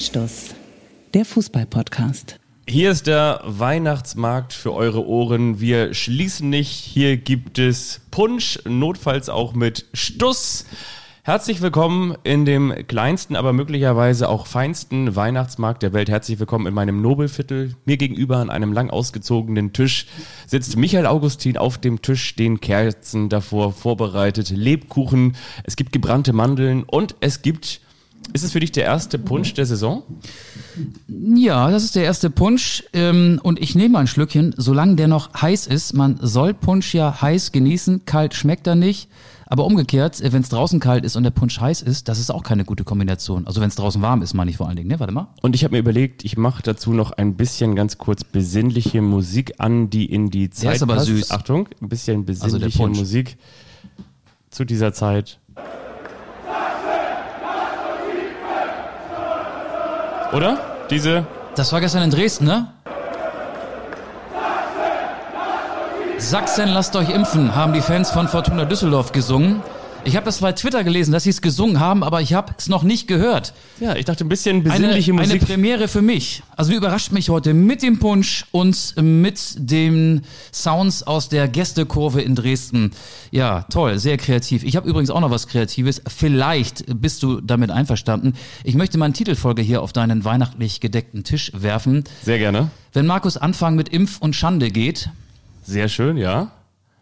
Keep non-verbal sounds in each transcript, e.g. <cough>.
Anstoß, der Fußball-Podcast. Hier ist der Weihnachtsmarkt für eure Ohren. Wir schließen nicht. Hier gibt es Punsch, notfalls auch mit Stuss. Herzlich willkommen in dem kleinsten, aber möglicherweise auch feinsten Weihnachtsmarkt der Welt. Herzlich willkommen in meinem Nobelviertel. Mir gegenüber an einem lang ausgezogenen Tisch sitzt Michael Augustin. Auf dem Tisch stehen Kerzen davor vorbereitet, Lebkuchen, es gibt gebrannte Mandeln und es gibt ist es für dich der erste Punsch der Saison? Ja, das ist der erste Punsch ähm, und ich nehme ein Schlückchen, solange der noch heiß ist. Man soll Punsch ja heiß genießen, kalt schmeckt er nicht. Aber umgekehrt, wenn es draußen kalt ist und der Punsch heiß ist, das ist auch keine gute Kombination. Also wenn es draußen warm ist, meine ich vor allen Dingen, ne? Warte mal. Und ich habe mir überlegt, ich mache dazu noch ein bisschen ganz kurz besinnliche Musik an, die in die Zeit Der ist aber passt. süß. Achtung, ein bisschen Also besinnliche Punsch. Musik zu dieser Zeit. Oder? Diese Das war gestern in Dresden, ne? Sachsen, lasst euch impfen, haben die Fans von Fortuna Düsseldorf gesungen. Ich habe das bei Twitter gelesen, dass sie es gesungen haben, aber ich habe es noch nicht gehört. Ja, ich dachte ein bisschen Eine, besinnliche eine Musik. Premiere für mich. Also überrascht mich heute mit dem Punsch und mit den Sounds aus der Gästekurve in Dresden. Ja, toll, sehr kreativ. Ich habe übrigens auch noch was Kreatives. Vielleicht bist du damit einverstanden. Ich möchte meine Titelfolge hier auf deinen weihnachtlich gedeckten Tisch werfen. Sehr gerne. Wenn Markus Anfang mit Impf und Schande geht, Sehr schön, ja.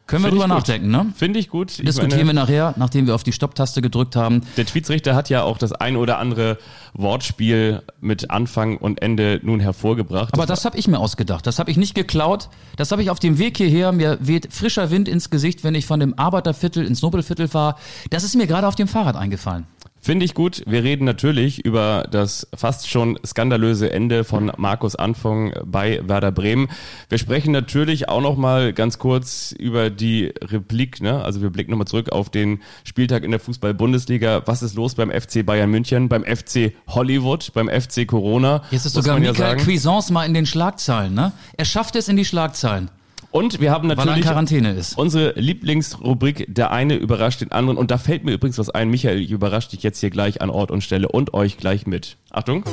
Können wir Find drüber nachdenken, ne? Finde ich gut. Ich Diskutieren meine- wir nachher, nachdem wir auf die Stopptaste gedrückt haben. Der Tweetsrichter hat ja auch das ein oder andere Wortspiel mit Anfang und Ende nun hervorgebracht. Aber das habe ich mir ausgedacht. Das habe ich nicht geklaut. Das habe ich auf dem Weg hierher. Mir weht frischer Wind ins Gesicht, wenn ich von dem Arbeiterviertel ins Nobelviertel fahre. Das ist mir gerade auf dem Fahrrad eingefallen. Finde ich gut. Wir reden natürlich über das fast schon skandalöse Ende von Markus Anfang bei Werder Bremen. Wir sprechen natürlich auch noch mal ganz kurz über die Replik. Ne? Also wir blicken nochmal zurück auf den Spieltag in der Fußball-Bundesliga. Was ist los beim FC Bayern München, beim FC Hollywood, beim FC Corona? Jetzt ist sogar ja Michael sagen. Cuisance mal in den Schlagzeilen. Ne? Er schafft es in die Schlagzeilen, Und wir haben natürlich Quarantäne ist. Unsere Lieblingsrubrik, der eine überrascht den anderen. Und da fällt mir übrigens was ein. Michael, ich überrasche dich jetzt hier gleich an Ort und Stelle und euch gleich mit. Achtung.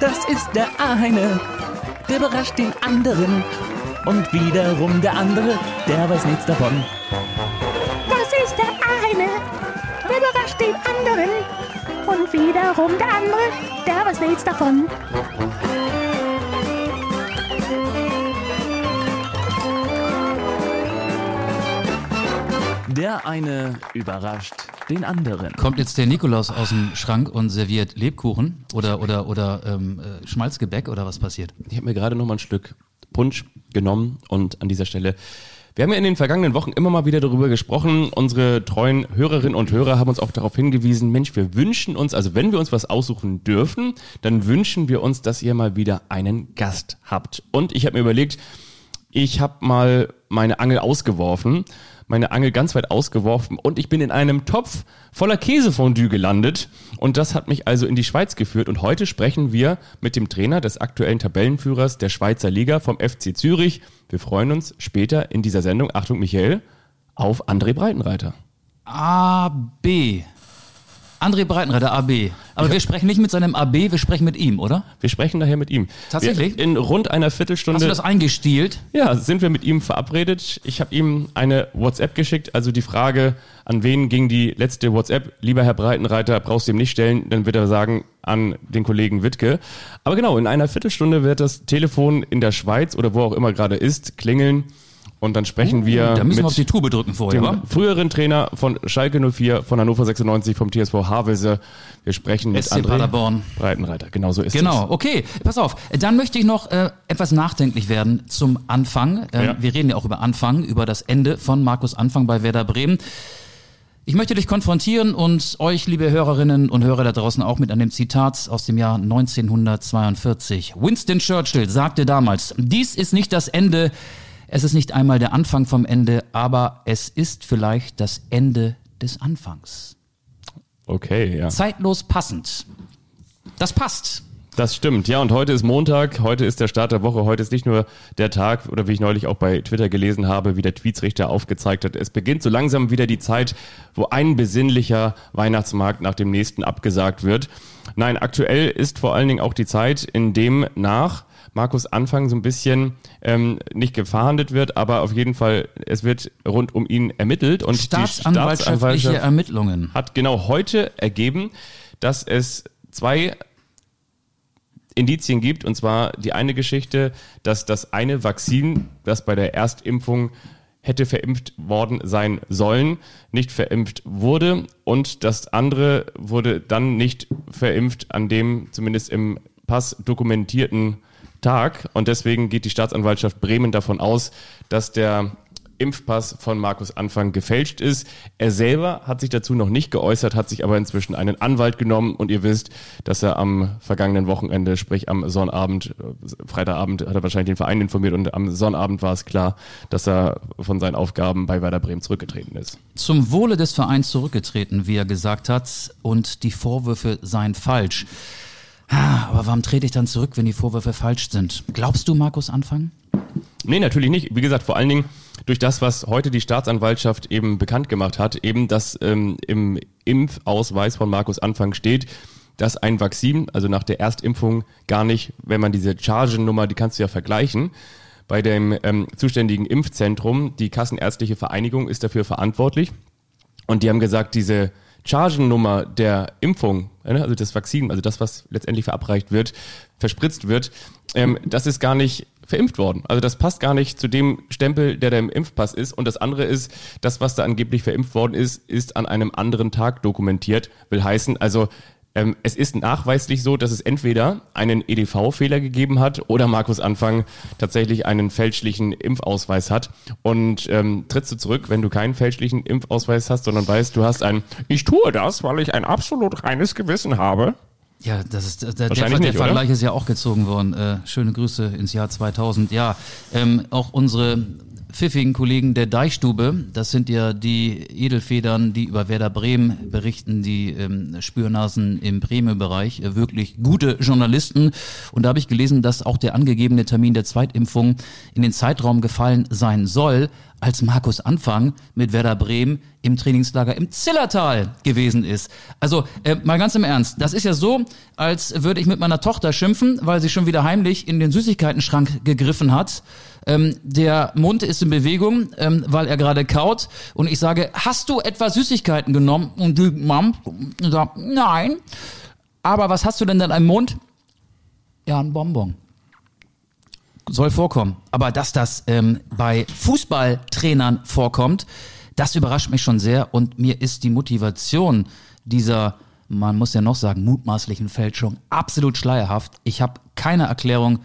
Das ist der eine, der überrascht den anderen. Und wiederum der andere, der weiß nichts davon. Das ist der eine, der überrascht den anderen. Und wiederum der andere, der weiß nichts davon. Der eine überrascht den anderen. Kommt jetzt der Nikolaus aus dem Schrank und serviert Lebkuchen oder, oder, oder ähm, äh, Schmalzgebäck oder was passiert? Ich habe mir gerade noch mal ein Stück Punsch genommen und an dieser Stelle. Wir haben ja in den vergangenen Wochen immer mal wieder darüber gesprochen. Unsere treuen Hörerinnen und Hörer haben uns auch darauf hingewiesen, Mensch, wir wünschen uns, also wenn wir uns was aussuchen dürfen, dann wünschen wir uns, dass ihr mal wieder einen Gast habt. Und ich habe mir überlegt, ich habe mal meine Angel ausgeworfen, meine Angel ganz weit ausgeworfen und ich bin in einem Topf voller Käsefondue gelandet und das hat mich also in die Schweiz geführt und heute sprechen wir mit dem Trainer des aktuellen Tabellenführers der Schweizer Liga vom FC Zürich. Wir freuen uns später in dieser Sendung, Achtung Michael, auf André Breitenreiter. A, B. André Breitenreiter, AB. Aber wir sprechen nicht mit seinem AB, wir sprechen mit ihm, oder? Wir sprechen daher mit ihm. Tatsächlich? Wir, in rund einer Hast Viertelstunde du das eingestielt? Ja, sind wir mit ihm verabredet. Ich habe ihm eine WhatsApp geschickt, also die Frage, an wen ging die letzte WhatsApp? Lieber Herr Breitenreiter, brauchst du ihm nicht stellen, dann wird er sagen, an den Kollegen Wittke. Aber genau, in einer Viertelstunde wird das Telefon in der Schweiz oder wo auch immer gerade ist, klingeln und dann sprechen wir Uh, Da müssen mit wir auf die Tube drücken vorher, dem früheren Trainer von Schalke 04, von Hannover 96, vom TSV Havelse. Wir sprechen mit SC André Paderborn. Breitenreiter. Genau so ist es. Genau, okay, pass auf. Dann möchte ich noch äh, etwas nachdenklich werden zum Anfang. Ähm, Ja. Wir reden ja auch über Anfang, über das Ende von Markus Anfang bei Werder Bremen. Ich möchte dich konfrontieren und euch, liebe Hörerinnen und Hörer da draußen, auch mit einem Zitat aus dem Jahr 1942. Winston Churchill sagte damals, dies ist nicht das Ende, es ist nicht einmal der Anfang vom Ende, aber es ist vielleicht das Ende des Anfangs. Okay, ja. Zeitlos passend. Das passt. Das stimmt, ja. Und heute ist Montag, heute ist der Start der Woche, heute ist nicht nur der Tag, oder wie ich neulich auch bei Twitter gelesen habe, wie der Tweetsrichter aufgezeigt hat. Es beginnt so langsam wieder die Zeit, wo ein besinnlicher Weihnachtsmarkt nach dem nächsten abgesagt wird. Nein, aktuell ist vor allen Dingen auch die Zeit, in dem nach Markus Anfang so ein bisschen ähm, nicht gefahndet wird, aber auf jeden Fall, es wird rund um ihn ermittelt. Und die Staatsanwaltschaftliche Staatsanwaltschaft Ermittlungen. hat genau heute ergeben, dass es zwei Indizien gibt. Und zwar die eine Geschichte, dass das eine Vakzin, das bei der Erstimpfung hätte verimpft worden sein sollen, nicht verimpft wurde. Und das andere wurde dann nicht verimpft an dem zumindest im Pass dokumentierten Tag. Und deswegen geht die Staatsanwaltschaft Bremen davon aus, dass der Impfpass von Markus Anfang gefälscht ist. Er selber hat sich dazu noch nicht geäußert, hat sich aber inzwischen einen Anwalt genommen und ihr wisst, dass er am vergangenen Wochenende, sprich am Sonnabend, äh, Freitagabend hat er wahrscheinlich den Verein informiert und am Sonnabend war es klar, dass er von seinen Aufgaben bei Werder Bremen zurückgetreten ist. Zum Wohle des Vereins zurückgetreten, wie er gesagt hat, und die Vorwürfe seien falsch. Aber warum trete ich dann zurück, wenn die Vorwürfe falsch sind? Glaubst du, Markus Anfang? Nee, natürlich nicht. Wie gesagt, vor allen Dingen durch das, was heute die Staatsanwaltschaft eben bekannt gemacht hat, eben dass ähm, im Impfausweis von Markus Anfang steht, dass ein Vakzin, also nach der Erstimpfung, gar nicht, wenn man diese Chargennummer, die kannst du ja vergleichen, bei dem ähm, zuständigen Impfzentrum, die Kassenärztliche Vereinigung ist dafür verantwortlich. Und die haben gesagt, diese Chargennummer der Impfung, äh, also das Vakzin, also das, was letztendlich verabreicht wird, verspritzt wird, ähm, das ist gar nicht verimpft worden. Also das passt gar nicht zu dem Stempel, der da im Impfpass ist. Und das andere ist, das, was da angeblich verimpft worden ist, ist an einem anderen Tag dokumentiert. Will heißen, also ähm, es ist nachweislich so, dass es entweder einen EDV-Fehler gegeben hat oder Markus Anfang tatsächlich einen fälschlichen Impfausweis hat. Und ähm, trittst du zurück, wenn du keinen fälschlichen Impfausweis hast, sondern weißt, du hast ein Ich tue das, weil ich ein absolut reines Gewissen habe. Ja, das ist der, der, der, der nicht, oder? Vergleich ist ja auch gezogen worden. Äh, schöne Grüße ins Jahr 2000. Ja, ähm, auch unsere pfiffigen Kollegen der Deichstube, das sind ja die Edelfedern, die über Werder Bremen berichten, die ähm, Spürnasen im Bremen-Bereich, äh, wirklich gute Journalisten. Und da habe ich gelesen, dass auch der angegebene Termin der Zweitimpfung in den Zeitraum gefallen sein soll, als Markus Anfang mit Werder Bremen im Trainingslager im Zillertal gewesen ist. Also äh, mal ganz im Ernst, das ist ja so, als würde ich mit meiner Tochter schimpfen, weil sie schon wieder heimlich in den Süßigkeitenschrank gegriffen hat. Ähm, der Mund ist in Bewegung, ähm, weil er gerade kaut. Und ich sage, hast du etwa Süßigkeiten genommen? Und die Mom sagt, nein. Aber was hast du denn in deinem Mund? Ja, ein Bonbon soll vorkommen. Aber dass das ähm, bei Fußballtrainern vorkommt, das überrascht mich schon sehr und mir ist die Motivation dieser, man muss ja noch sagen, mutmaßlichen Fälschung absolut schleierhaft. Ich habe keine Erklärung,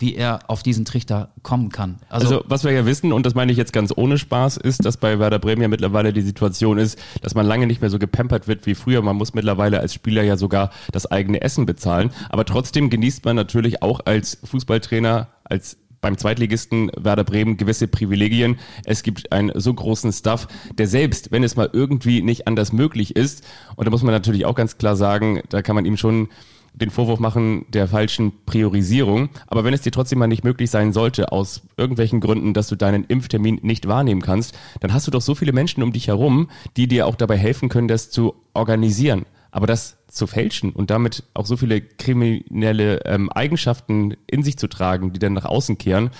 wie er auf diesen Trichter kommen kann. Also, Also, was wir ja wissen, und das meine ich jetzt ganz ohne Spaß, ist, dass bei Werder Bremen ja mittlerweile die Situation ist, dass man lange nicht mehr so gepampert wird wie früher. Man muss mittlerweile als Spieler ja sogar das eigene Essen bezahlen. Aber trotzdem genießt man natürlich auch als Fußballtrainer, als beim Zweitligisten Werder Bremen gewisse Privilegien. Es gibt einen so großen Staff, der selbst, wenn es mal irgendwie nicht anders möglich ist, und da muss man natürlich auch ganz klar sagen, da kann man ihm schon den Vorwurf machen der falschen Priorisierung. Aber wenn es dir trotzdem mal nicht möglich sein sollte, aus irgendwelchen Gründen, dass du deinen Impftermin nicht wahrnehmen kannst, dann hast du doch so viele Menschen um dich herum, die dir auch dabei helfen können, das zu organisieren. Aber das zu fälschen und damit auch so viele kriminelle ähm, Eigenschaften in sich zu tragen, die dann nach außen kehren,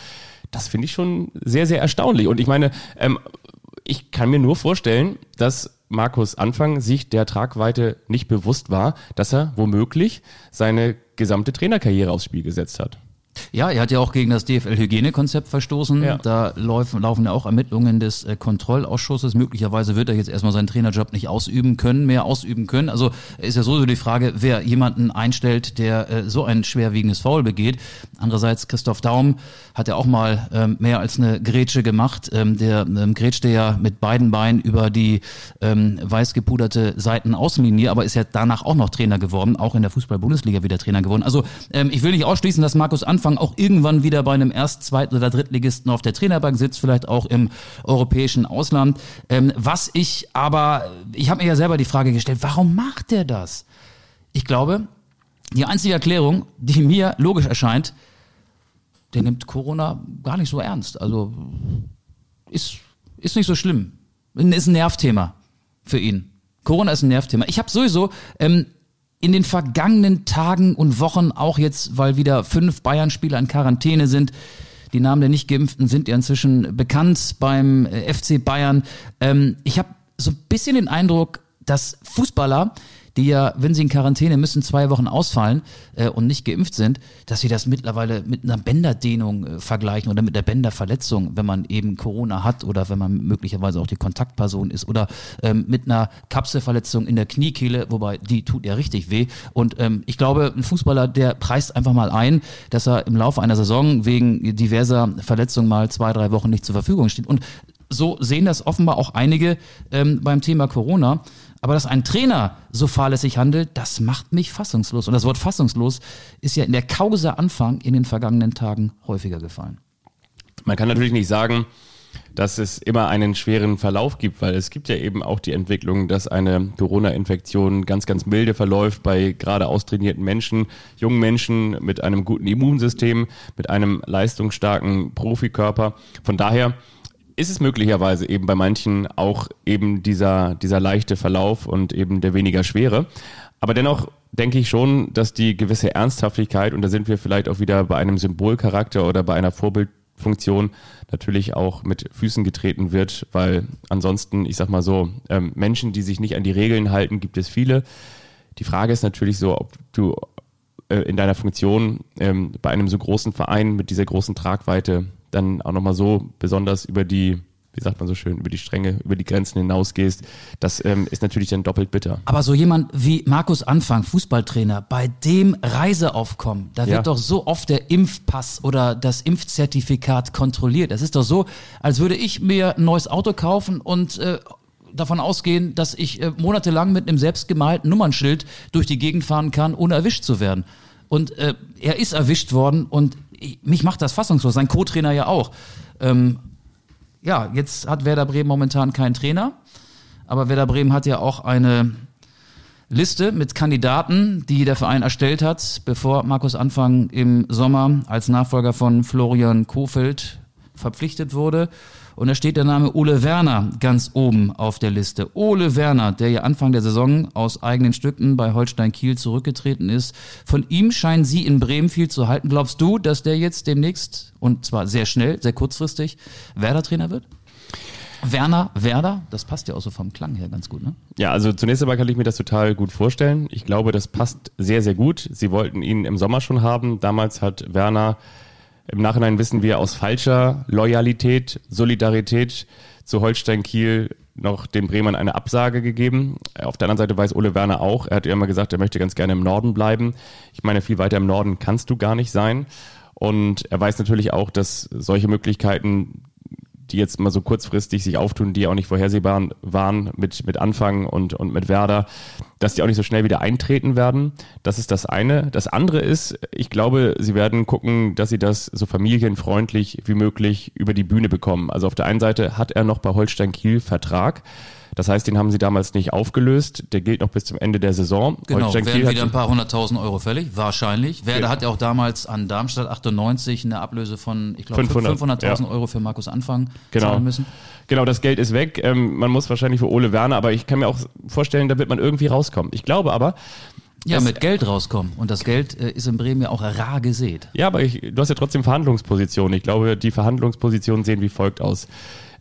das finde ich schon sehr, sehr erstaunlich. Und ich meine, ähm, ich kann mir nur vorstellen, dass Markus Anfang sich der Tragweite nicht bewusst war, dass er womöglich seine gesamte Trainerkarriere aufs Spiel gesetzt hat. Ja, er hat ja auch gegen das DFL-Hygienekonzept verstoßen. Ja. Da laufen, laufen ja auch Ermittlungen des äh, Kontrollausschusses. Möglicherweise wird er jetzt erstmal seinen Trainerjob nicht ausüben können, mehr ausüben können. Also ist ja sowieso die Frage, wer jemanden einstellt, der äh, so ein schwerwiegendes Foul begeht. Andererseits, Christoph Daum hat ja auch mal ähm, mehr als eine Grätsche gemacht. Ähm, der ähm, grätschte ja mit beiden Beinen über die ähm, weiß gepuderte Seitenaußenlinie, aber ist ja danach auch noch Trainer geworden, auch in der Fußball-Bundesliga wieder Trainer geworden. Also ähm, ich will nicht ausschließen, dass Markus Anfang auch irgendwann wieder bei einem Erst-, Zweit- oder Drittligisten auf der Trainerbank sitzt, vielleicht auch im europäischen Ausland. Ähm, was ich aber, ich habe mir ja selber die Frage gestellt, warum macht der das? Ich glaube, Die einzige Erklärung, die mir logisch erscheint, der nimmt Corona gar nicht so ernst. Also ist, ist nicht so schlimm. Ist ein Nervthema für ihn. Corona ist ein Nervthema. Ich habe sowieso ähm, in den vergangenen Tagen und Wochen, auch jetzt, weil wieder fünf Bayern-Spieler in Quarantäne sind, die Namen der Nicht-Geimpften sind ja inzwischen bekannt beim äh, FC Bayern. Ähm, ich habe so ein bisschen den Eindruck, dass Fußballer die ja, wenn sie in Quarantäne müssen, zwei Wochen ausfallen äh, und nicht geimpft sind, dass sie das mittlerweile mit einer Bänderdehnung äh, vergleichen oder mit der Bänderverletzung, wenn man eben Corona hat oder wenn man möglicherweise auch die Kontaktperson ist oder ähm, mit einer Kapselverletzung in der Kniekehle, wobei die tut ja richtig weh. Und ähm, ich glaube, ein Fußballer, der preist einfach mal ein, dass er im Laufe einer Saison wegen diverser Verletzungen mal zwei, drei Wochen nicht zur Verfügung steht. Und so sehen das offenbar auch einige ähm, beim Thema Corona. Aber dass ein Trainer so fahrlässig handelt, das macht mich fassungslos. Und das Wort fassungslos ist ja in der Causa Anfang in den vergangenen Tagen häufiger gefallen. Man kann natürlich nicht sagen, dass es immer einen schweren Verlauf gibt, weil es gibt ja eben auch die Entwicklung, dass eine Corona-Infektion ganz, ganz milde verläuft bei gerade austrainierten Menschen, jungen Menschen mit einem guten Immunsystem, mit einem leistungsstarken Profikörper. Von daher ist es möglicherweise eben bei manchen auch eben dieser, dieser leichte Verlauf und eben der weniger schwere. Aber dennoch denke ich schon, dass die gewisse Ernsthaftigkeit, und da sind wir vielleicht auch wieder bei einem Symbolcharakter oder bei einer Vorbildfunktion, natürlich auch mit Füßen getreten wird, weil ansonsten, ich sag mal so, ähm, Menschen, die sich nicht an die Regeln halten, gibt es viele. Die Frage ist natürlich so, ob du äh, in deiner Funktion ähm, bei einem so großen Verein mit dieser großen Tragweite dann auch nochmal so besonders über die, wie sagt man so schön, über die Stränge, über die Grenzen hinausgehst, das ähm, ist natürlich dann doppelt bitter. Aber so jemand wie Markus Anfang, Fußballtrainer, bei dem Reiseaufkommen, da wird Ja. doch so oft der Impfpass oder das Impfzertifikat kontrolliert. Das ist doch so, als würde ich mir ein neues Auto kaufen und äh, davon ausgehen, dass ich äh, monatelang mit einem selbstgemalten Nummernschild durch die Gegend fahren kann, ohne erwischt zu werden. Und äh, er ist erwischt worden und ich, mich macht das fassungslos. Sein Co-Trainer ja auch. Ähm, ja, jetzt hat Werder Bremen momentan keinen Trainer, aber Werder Bremen hat ja auch eine Liste mit Kandidaten, die der Verein erstellt hat, bevor Markus Anfang im Sommer als Nachfolger von Florian Kofeld verpflichtet wurde. Und da steht der Name Ole Werner ganz oben auf der Liste. Ole Werner, der ja Anfang der Saison aus eigenen Stücken bei Holstein Kiel zurückgetreten ist. Von ihm scheinen Sie in Bremen viel zu halten. Glaubst du, dass der jetzt demnächst, und zwar sehr schnell, sehr kurzfristig, Werder-Trainer wird? Werner, Werder, das passt ja auch so vom Klang her ganz gut, ne? Ja, also zunächst einmal kann ich mir das total gut vorstellen. Ich glaube, das passt sehr, sehr gut. Sie wollten ihn im Sommer schon haben. Damals hat Werner, im Nachhinein wissen wir, aus falscher Loyalität, Solidarität zu Holstein Kiel noch den Bremern eine Absage gegeben. Auf der anderen Seite weiß Ole Werner auch, er hat ja immer gesagt, er möchte ganz gerne im Norden bleiben. Ich meine, viel weiter im Norden kannst du gar nicht sein. Und er weiß natürlich auch, dass solche Möglichkeiten die jetzt mal so kurzfristig sich auftun, die auch nicht vorhersehbar waren mit, mit Anfang und, und mit Werder, dass die auch nicht so schnell wieder eintreten werden. Das ist das eine. Das andere ist, ich glaube, sie werden gucken, dass sie das so familienfreundlich wie möglich über die Bühne bekommen. Also auf der einen Seite hat er noch bei Holstein Kiel Vertrag. Das heißt, den haben sie damals nicht aufgelöst. Der gilt noch bis zum Ende der Saison. Genau, werden hat- wieder ein paar hunderttausend Euro fällig, wahrscheinlich. Werder Ja. hat ja auch damals an Darmstadt 98 eine Ablöse von, ich glaube, 500, 500.000 ja. Euro für Markus Anfang Genau. zahlen müssen. Genau, das Geld ist weg. Ähm, man muss wahrscheinlich für Ole Werner, aber ich kann mir auch vorstellen, da wird man irgendwie rauskommen. Ich glaube aber, Ja, Das- mit Geld rauskommen. Und das Geld äh, ist in Bremen ja auch rar gesät. Ja, aber ich, du hast ja trotzdem Verhandlungspositionen. Ich glaube, die Verhandlungspositionen sehen wie folgt aus.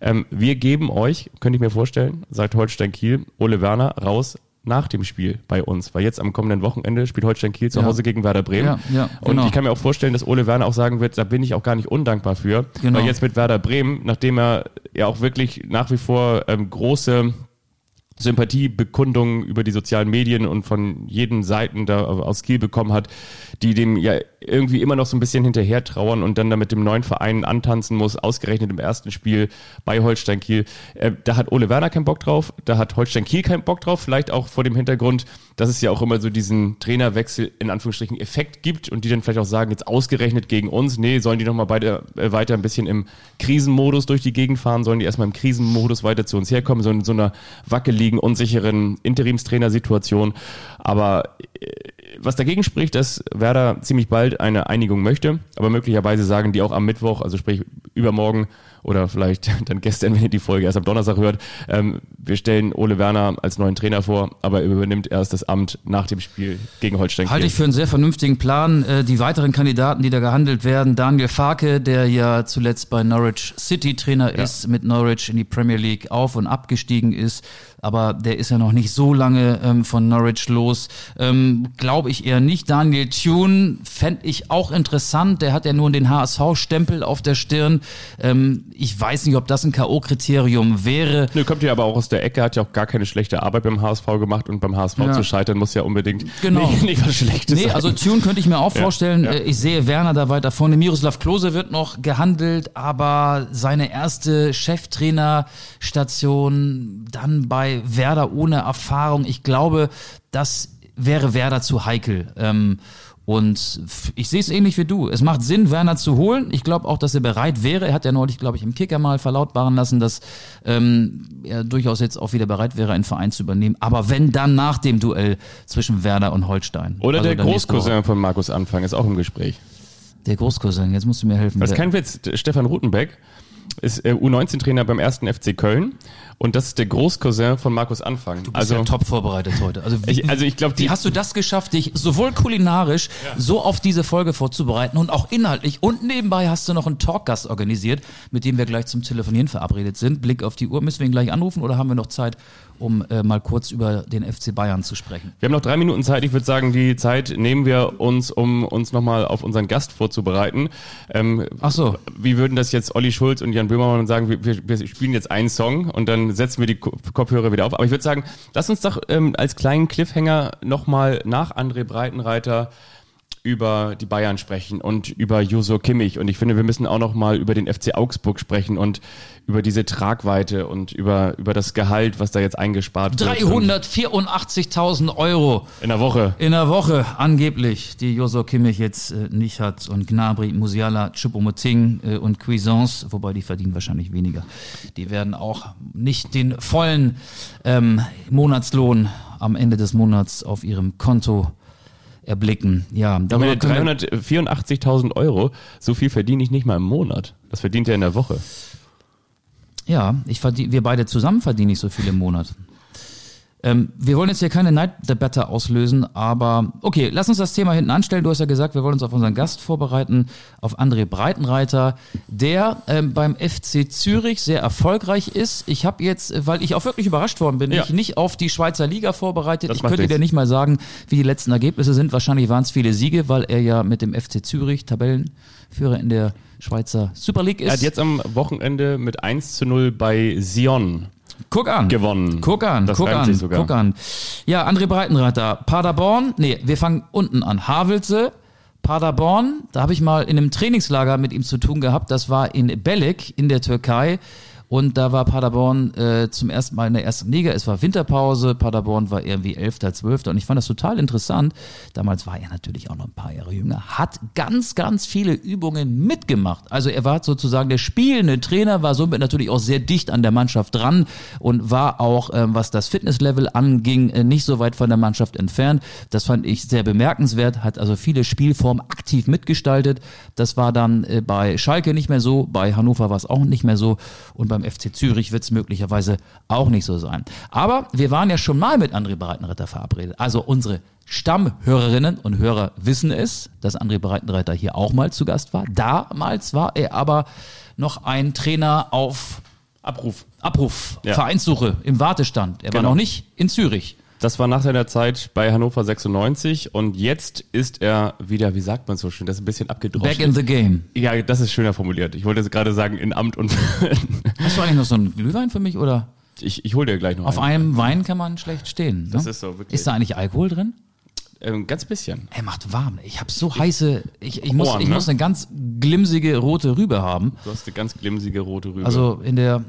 Ähm, wir geben euch, könnte ich mir vorstellen, sagt Holstein Kiel, Ole Werner raus nach dem Spiel bei uns. Weil jetzt am kommenden Wochenende spielt Holstein Kiel zu Ja. Hause gegen Werder Bremen. Ja, ja, Und genau. ich kann mir auch vorstellen, dass Ole Werner auch sagen wird, da bin ich auch gar nicht undankbar für. Genau. Weil jetzt mit Werder Bremen, nachdem er ja auch wirklich nach wie vor ähm, große Sympathiebekundungen über die sozialen Medien und von jeden Seiten da aus Kiel bekommen hat, die dem ja irgendwie immer noch so ein bisschen hinterher trauern und dann da mit dem neuen Verein antanzen muss, ausgerechnet im ersten Spiel bei Holstein Kiel. Äh, da hat Ole Werner keinen Bock drauf, da hat Holstein Kiel keinen Bock drauf, vielleicht auch vor dem Hintergrund, dass es ja auch immer so diesen Trainerwechsel in Anführungsstrichen Effekt gibt und die dann vielleicht auch sagen, jetzt ausgerechnet gegen uns, nee, sollen die nochmal beide äh, weiter ein bisschen im Krisenmodus durch die Gegend fahren, sollen die erstmal im Krisenmodus weiter zu uns herkommen, so in so einer wackeligen, unsicheren Interimstrainersituation. Aber äh, was dagegen spricht, dass Werder ziemlich bald eine Einigung möchte, aber möglicherweise sagen die auch am Mittwoch, also sprich übermorgen oder vielleicht <laughs> dann gestern, wenn ihr die Folge erst am Donnerstag hört, ähm, wir stellen Ole Werner als neuen Trainer vor, aber er übernimmt erst das Amt nach dem Spiel gegen Holstein. Halte ich für einen sehr vernünftigen Plan. Äh, Die weiteren Kandidaten, die da gehandelt werden, Daniel Farke, der ja zuletzt bei Norwich City Trainer ist, mit Norwich in die Premier League auf und abgestiegen ist, aber der ist ja noch nicht so lange ähm, von Norwich los. Ähm, Glaube ich eher nicht. Daniel Thune fände ich auch interessant. Der hat ja nur den HSV-Stempel auf der Stirn. Ähm, ich weiß nicht, ob das ein K.O.-Kriterium wäre. Nö, kommt ja aber auch aus der Ecke, hat ja auch gar keine schlechte Arbeit beim HSV gemacht und beim HSV Ja. zu scheitern muss ja unbedingt Genau. nicht, <laughs> nicht was Schlechtes Nee, sein. also Tune könnte ich mir auch vorstellen. ja. Äh, Ich sehe Werner da weiter vorne. Miroslav Klose wird noch gehandelt, aber seine erste Cheftrainerstation dann bei Werder ohne Erfahrung. Ich glaube, das wäre Werder zu heikel. Ähm, und ich sehe es ähnlich wie du. Es macht Sinn, Werner zu holen. Ich glaube auch, dass er bereit wäre. Er hat ja neulich, glaube ich, im Kicker mal verlautbaren lassen, dass ähm, er durchaus jetzt auch wieder bereit wäre, einen Verein zu übernehmen. Aber wenn dann nach dem Duell zwischen Werder und Holstein. Oder Also der. Großcousin von Markus Anfang ist auch im Gespräch. Der Großcousin, jetzt musst du mir helfen. Das ist kein Witz. Stefan Rutenbeck ist äh, U19-Trainer beim ersten FC Köln und das ist der Großcousin von Markus Anfang. Du bist also ja top vorbereitet heute. Also, wie, Ich- also ich glaub, die- wie hast du das geschafft, dich sowohl kulinarisch so auf diese Folge vorzubereiten und auch inhaltlich und nebenbei hast du noch einen Talkgast organisiert, mit dem wir gleich zum Telefonieren verabredet sind. Blick auf die Uhr, müssen wir ihn gleich anrufen oder haben wir noch Zeit, um äh, mal kurz über den FC Bayern zu sprechen? Wir haben noch drei Minuten Zeit. Ich würde sagen, die Zeit nehmen wir uns, um uns nochmal auf unseren Gast vorzubereiten. Ähm, Ach so. Wie würden das jetzt Olli Schulz und Jan Böhmermann sagen? Wir, wir, spielen jetzt einen Song und dann setzen wir die Ko- Kopfhörer wieder auf. Aber ich würde sagen, lass uns doch ähm, als kleinen Cliffhanger nochmal nach André Breitenreiter über die Bayern sprechen und über Juso Kimmich. Und ich finde, wir müssen auch noch mal über den FC Augsburg sprechen und über diese Tragweite und über, über das Gehalt, was da jetzt eingespart wird. 384.000 Euro In der Woche. in der Woche angeblich, die Joso Kimmich jetzt äh, nicht hat und Gnabry, Musiala, Choupo-Moting äh, und Cuisance, wobei die verdienen wahrscheinlich weniger. Die werden auch nicht den vollen ähm, Monatslohn am Ende des Monats auf ihrem Konto erblicken. Ja, darüber Meine können wir- 384.000 Euro, so viel verdiene ich nicht mal im Monat. Das verdient er in der Woche. Ja, ich verdien, wir beide zusammen verdienen nicht so viel im Monat. Ähm, wir wollen jetzt hier keine Neiddebatte auslösen, aber okay, lass uns das Thema hinten anstellen. Du hast ja gesagt, wir wollen uns auf unseren Gast vorbereiten, auf André Breitenreiter, der ähm, beim FC Zürich sehr erfolgreich ist. Ich habe jetzt, weil ich auch wirklich überrascht worden bin, Ja. mich nicht auf die Schweizer Liga vorbereitet. Das ich könnte dir nichts. nicht mal sagen, wie die letzten Ergebnisse sind. Wahrscheinlich waren es viele Siege, weil er ja mit dem FC Zürich Tabellenführer in der Schweizer Super League ist. Er hat jetzt am Wochenende mit 1 zu 0 bei Sion Guck an. gewonnen. Guck an, das guck an, guck an. Ja, André Breitenreiter, Paderborn, nee, wir fangen unten an. Havelse, Paderborn, da habe ich mal in einem Trainingslager mit ihm zu tun gehabt, das war in Belek in der Türkei. Und da war Paderborn äh, zum ersten Mal in der ersten Liga. Es war Winterpause. Paderborn war irgendwie 11., 12. Und ich fand das total interessant. Damals war er natürlich auch noch ein paar Jahre jünger. Hat ganz, ganz viele Übungen mitgemacht. Also er war sozusagen der spielende Trainer, war somit natürlich auch sehr dicht an der Mannschaft dran und war auch, ähm, was das Fitnesslevel anging, äh, nicht so weit von der Mannschaft entfernt. Das fand ich sehr bemerkenswert. Hat also viele Spielformen aktiv mitgestaltet. Das war dann äh, bei Schalke nicht mehr so. Bei Hannover war es auch nicht mehr so. Und beim FC Zürich wird es möglicherweise auch nicht so sein. Aber wir waren ja schon mal mit André Breitenreiter verabredet. Also unsere Stammhörerinnen und Hörer wissen es, dass André Breitenreiter hier auch mal zu Gast war. Damals war er aber noch ein Trainer auf Abruf. Abruf, Ja. Vereinssuche im Wartestand. Er war Genau. noch nicht in Zürich. Das war nach seiner Zeit bei Hannover 96 und jetzt ist er wieder, wie sagt man so schön, das ist ein bisschen abgedroschen. Back in the game. ja, das ist schöner formuliert. Ich wollte gerade sagen, in Amt und <laughs> Hast du eigentlich noch so einen Glühwein für mich oder? ich, ich hole dir gleich noch Auf einen. einem Wein kann man schlecht stehen. Ne? Das ist so, wirklich. Ist da eigentlich Alkohol drin? Ähm, ganz bisschen. Er macht warm. Ich habe so heiße. Ich, ich, muss, Ohren, ich ne? muss eine ganz glimsige rote Rübe haben. Du hast eine ganz glimsige rote Rübe. Also in der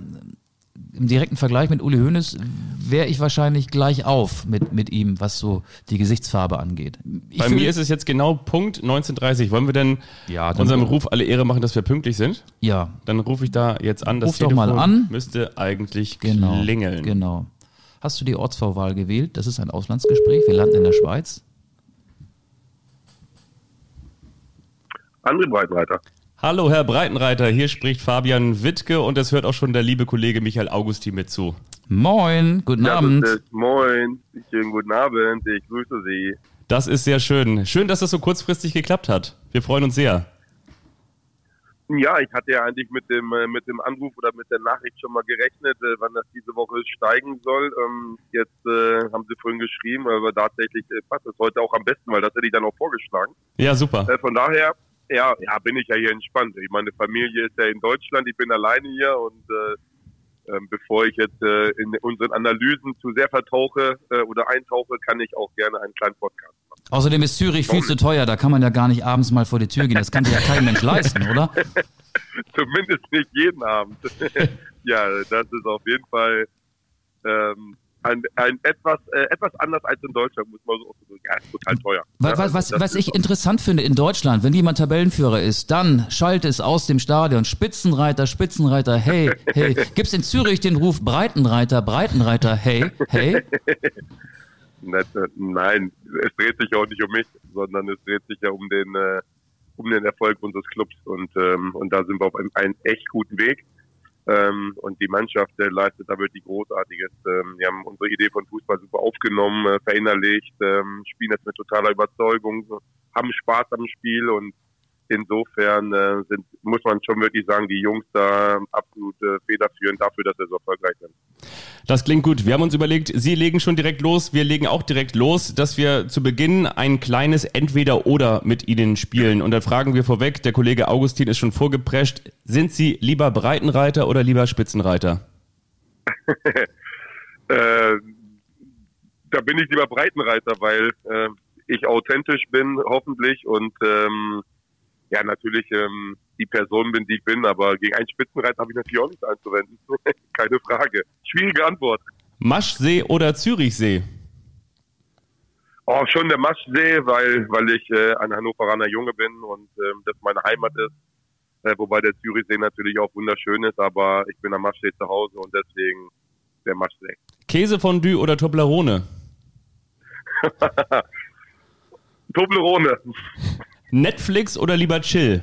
im direkten Vergleich mit Uli Hoeneß wäre ich wahrscheinlich gleich auf mit, mit ihm, was so die Gesichtsfarbe angeht. Ich Bei mir ist es jetzt genau Punkt 1930. Wollen wir denn ja, unserem Ruf alle Ehre machen, dass wir pünktlich sind? Ja. Dann rufe ich da jetzt an. Das Ruf Telefon doch mal an. Müsste eigentlich genau, klingeln. Genau. Hast du die Ortsvorwahl gewählt? Das ist ein Auslandsgespräch. Wir landen in der Schweiz. André Breitenreiter. Hallo, Herr Breitenreiter, hier spricht Fabian Wittke und es hört auch schon der liebe Kollege Michael Augusti mit zu. Moin, guten Ja, Abend. das ist, moin, schönen guten Abend, ich grüße Sie. Das ist sehr schön. Schön, dass das so kurzfristig geklappt hat. Wir freuen uns sehr. Ja, ich hatte ja eigentlich mit dem äh, mit dem Anruf oder mit der Nachricht schon mal gerechnet, äh, wann das diese Woche steigen soll. Ähm, jetzt äh, haben Sie vorhin geschrieben, aber tatsächlich passt es heute auch am besten, weil das hätte ich dann auch vorgeschlagen. Ja, super. Von daher, ja, ja, bin ich ja hier entspannt. Ich meine Familie ist ja in Deutschland, ich bin alleine hier und äh, ähm, bevor ich jetzt äh, in unseren Analysen zu sehr vertauche äh, oder eintauche, kann ich auch gerne einen kleinen Podcast machen. Außerdem ist Zürich viel zu teuer, da kann man ja gar nicht abends mal vor die Tür gehen. Das kann sich ja kein Mensch leisten, oder? <laughs> Zumindest nicht jeden Abend. <laughs> ja, das ist auf jeden Fall ähm, ein, ein etwas äh, etwas anders als in Deutschland, muss man so sagen. Ja, ist total teuer. Was, ja, was, was, was ist ich interessant finde in Deutschland, wenn jemand Tabellenführer ist, dann schalte es aus dem Stadion Spitzenreiter, Spitzenreiter, hey, hey. <laughs> Gibt's in Zürich den Ruf Breitenreiter, Breitenreiter, hey, hey? <laughs> Äh, nein, es dreht sich ja auch nicht um mich, sondern es dreht sich ja um den äh, um den Erfolg unseres Clubs und ähm, und da sind wir auf einem, einem echt guten Weg. Ähm, und die Mannschaft äh, leistet da wirklich Großartiges. Ähm, wir haben unsere Idee von Fußball super aufgenommen, äh, verinnerlicht, ähm, spielen das mit totaler Überzeugung, haben Spaß am Spiel und insofern äh, sind, muss man schon wirklich sagen, die Jungs da absolut äh, federführend dafür, dass wir so erfolgreich sind. Das klingt gut. Wir haben uns überlegt, Sie legen schon direkt los, wir legen auch direkt los, dass wir zu Beginn ein kleines Entweder-Oder mit Ihnen spielen. Und dann fragen wir vorweg, der Kollege Augustin ist schon vorgeprescht, sind Sie lieber Breitenreiter oder lieber Spitzenreiter? <laughs> äh, da bin ich lieber Breitenreiter, weil äh, ich authentisch bin, hoffentlich, und ähm, ja, natürlich ähm, die Person bin, die ich bin, aber gegen einen Spitzenreiter habe ich natürlich auch nichts einzuwenden. <laughs> Keine Frage. Schwierige Antwort. Maschsee oder Zürichsee? Oh, schon der Maschsee, weil, weil ich äh, ein Hannoveraner Junge bin und ähm, das meine Heimat ist. Äh, wobei der Zürichsee natürlich auch wunderschön ist, aber ich bin am Maschsee zu Hause und deswegen der Maschsee. Käsefondue oder Toblerone? <laughs> Toblerone. Netflix oder lieber Chill?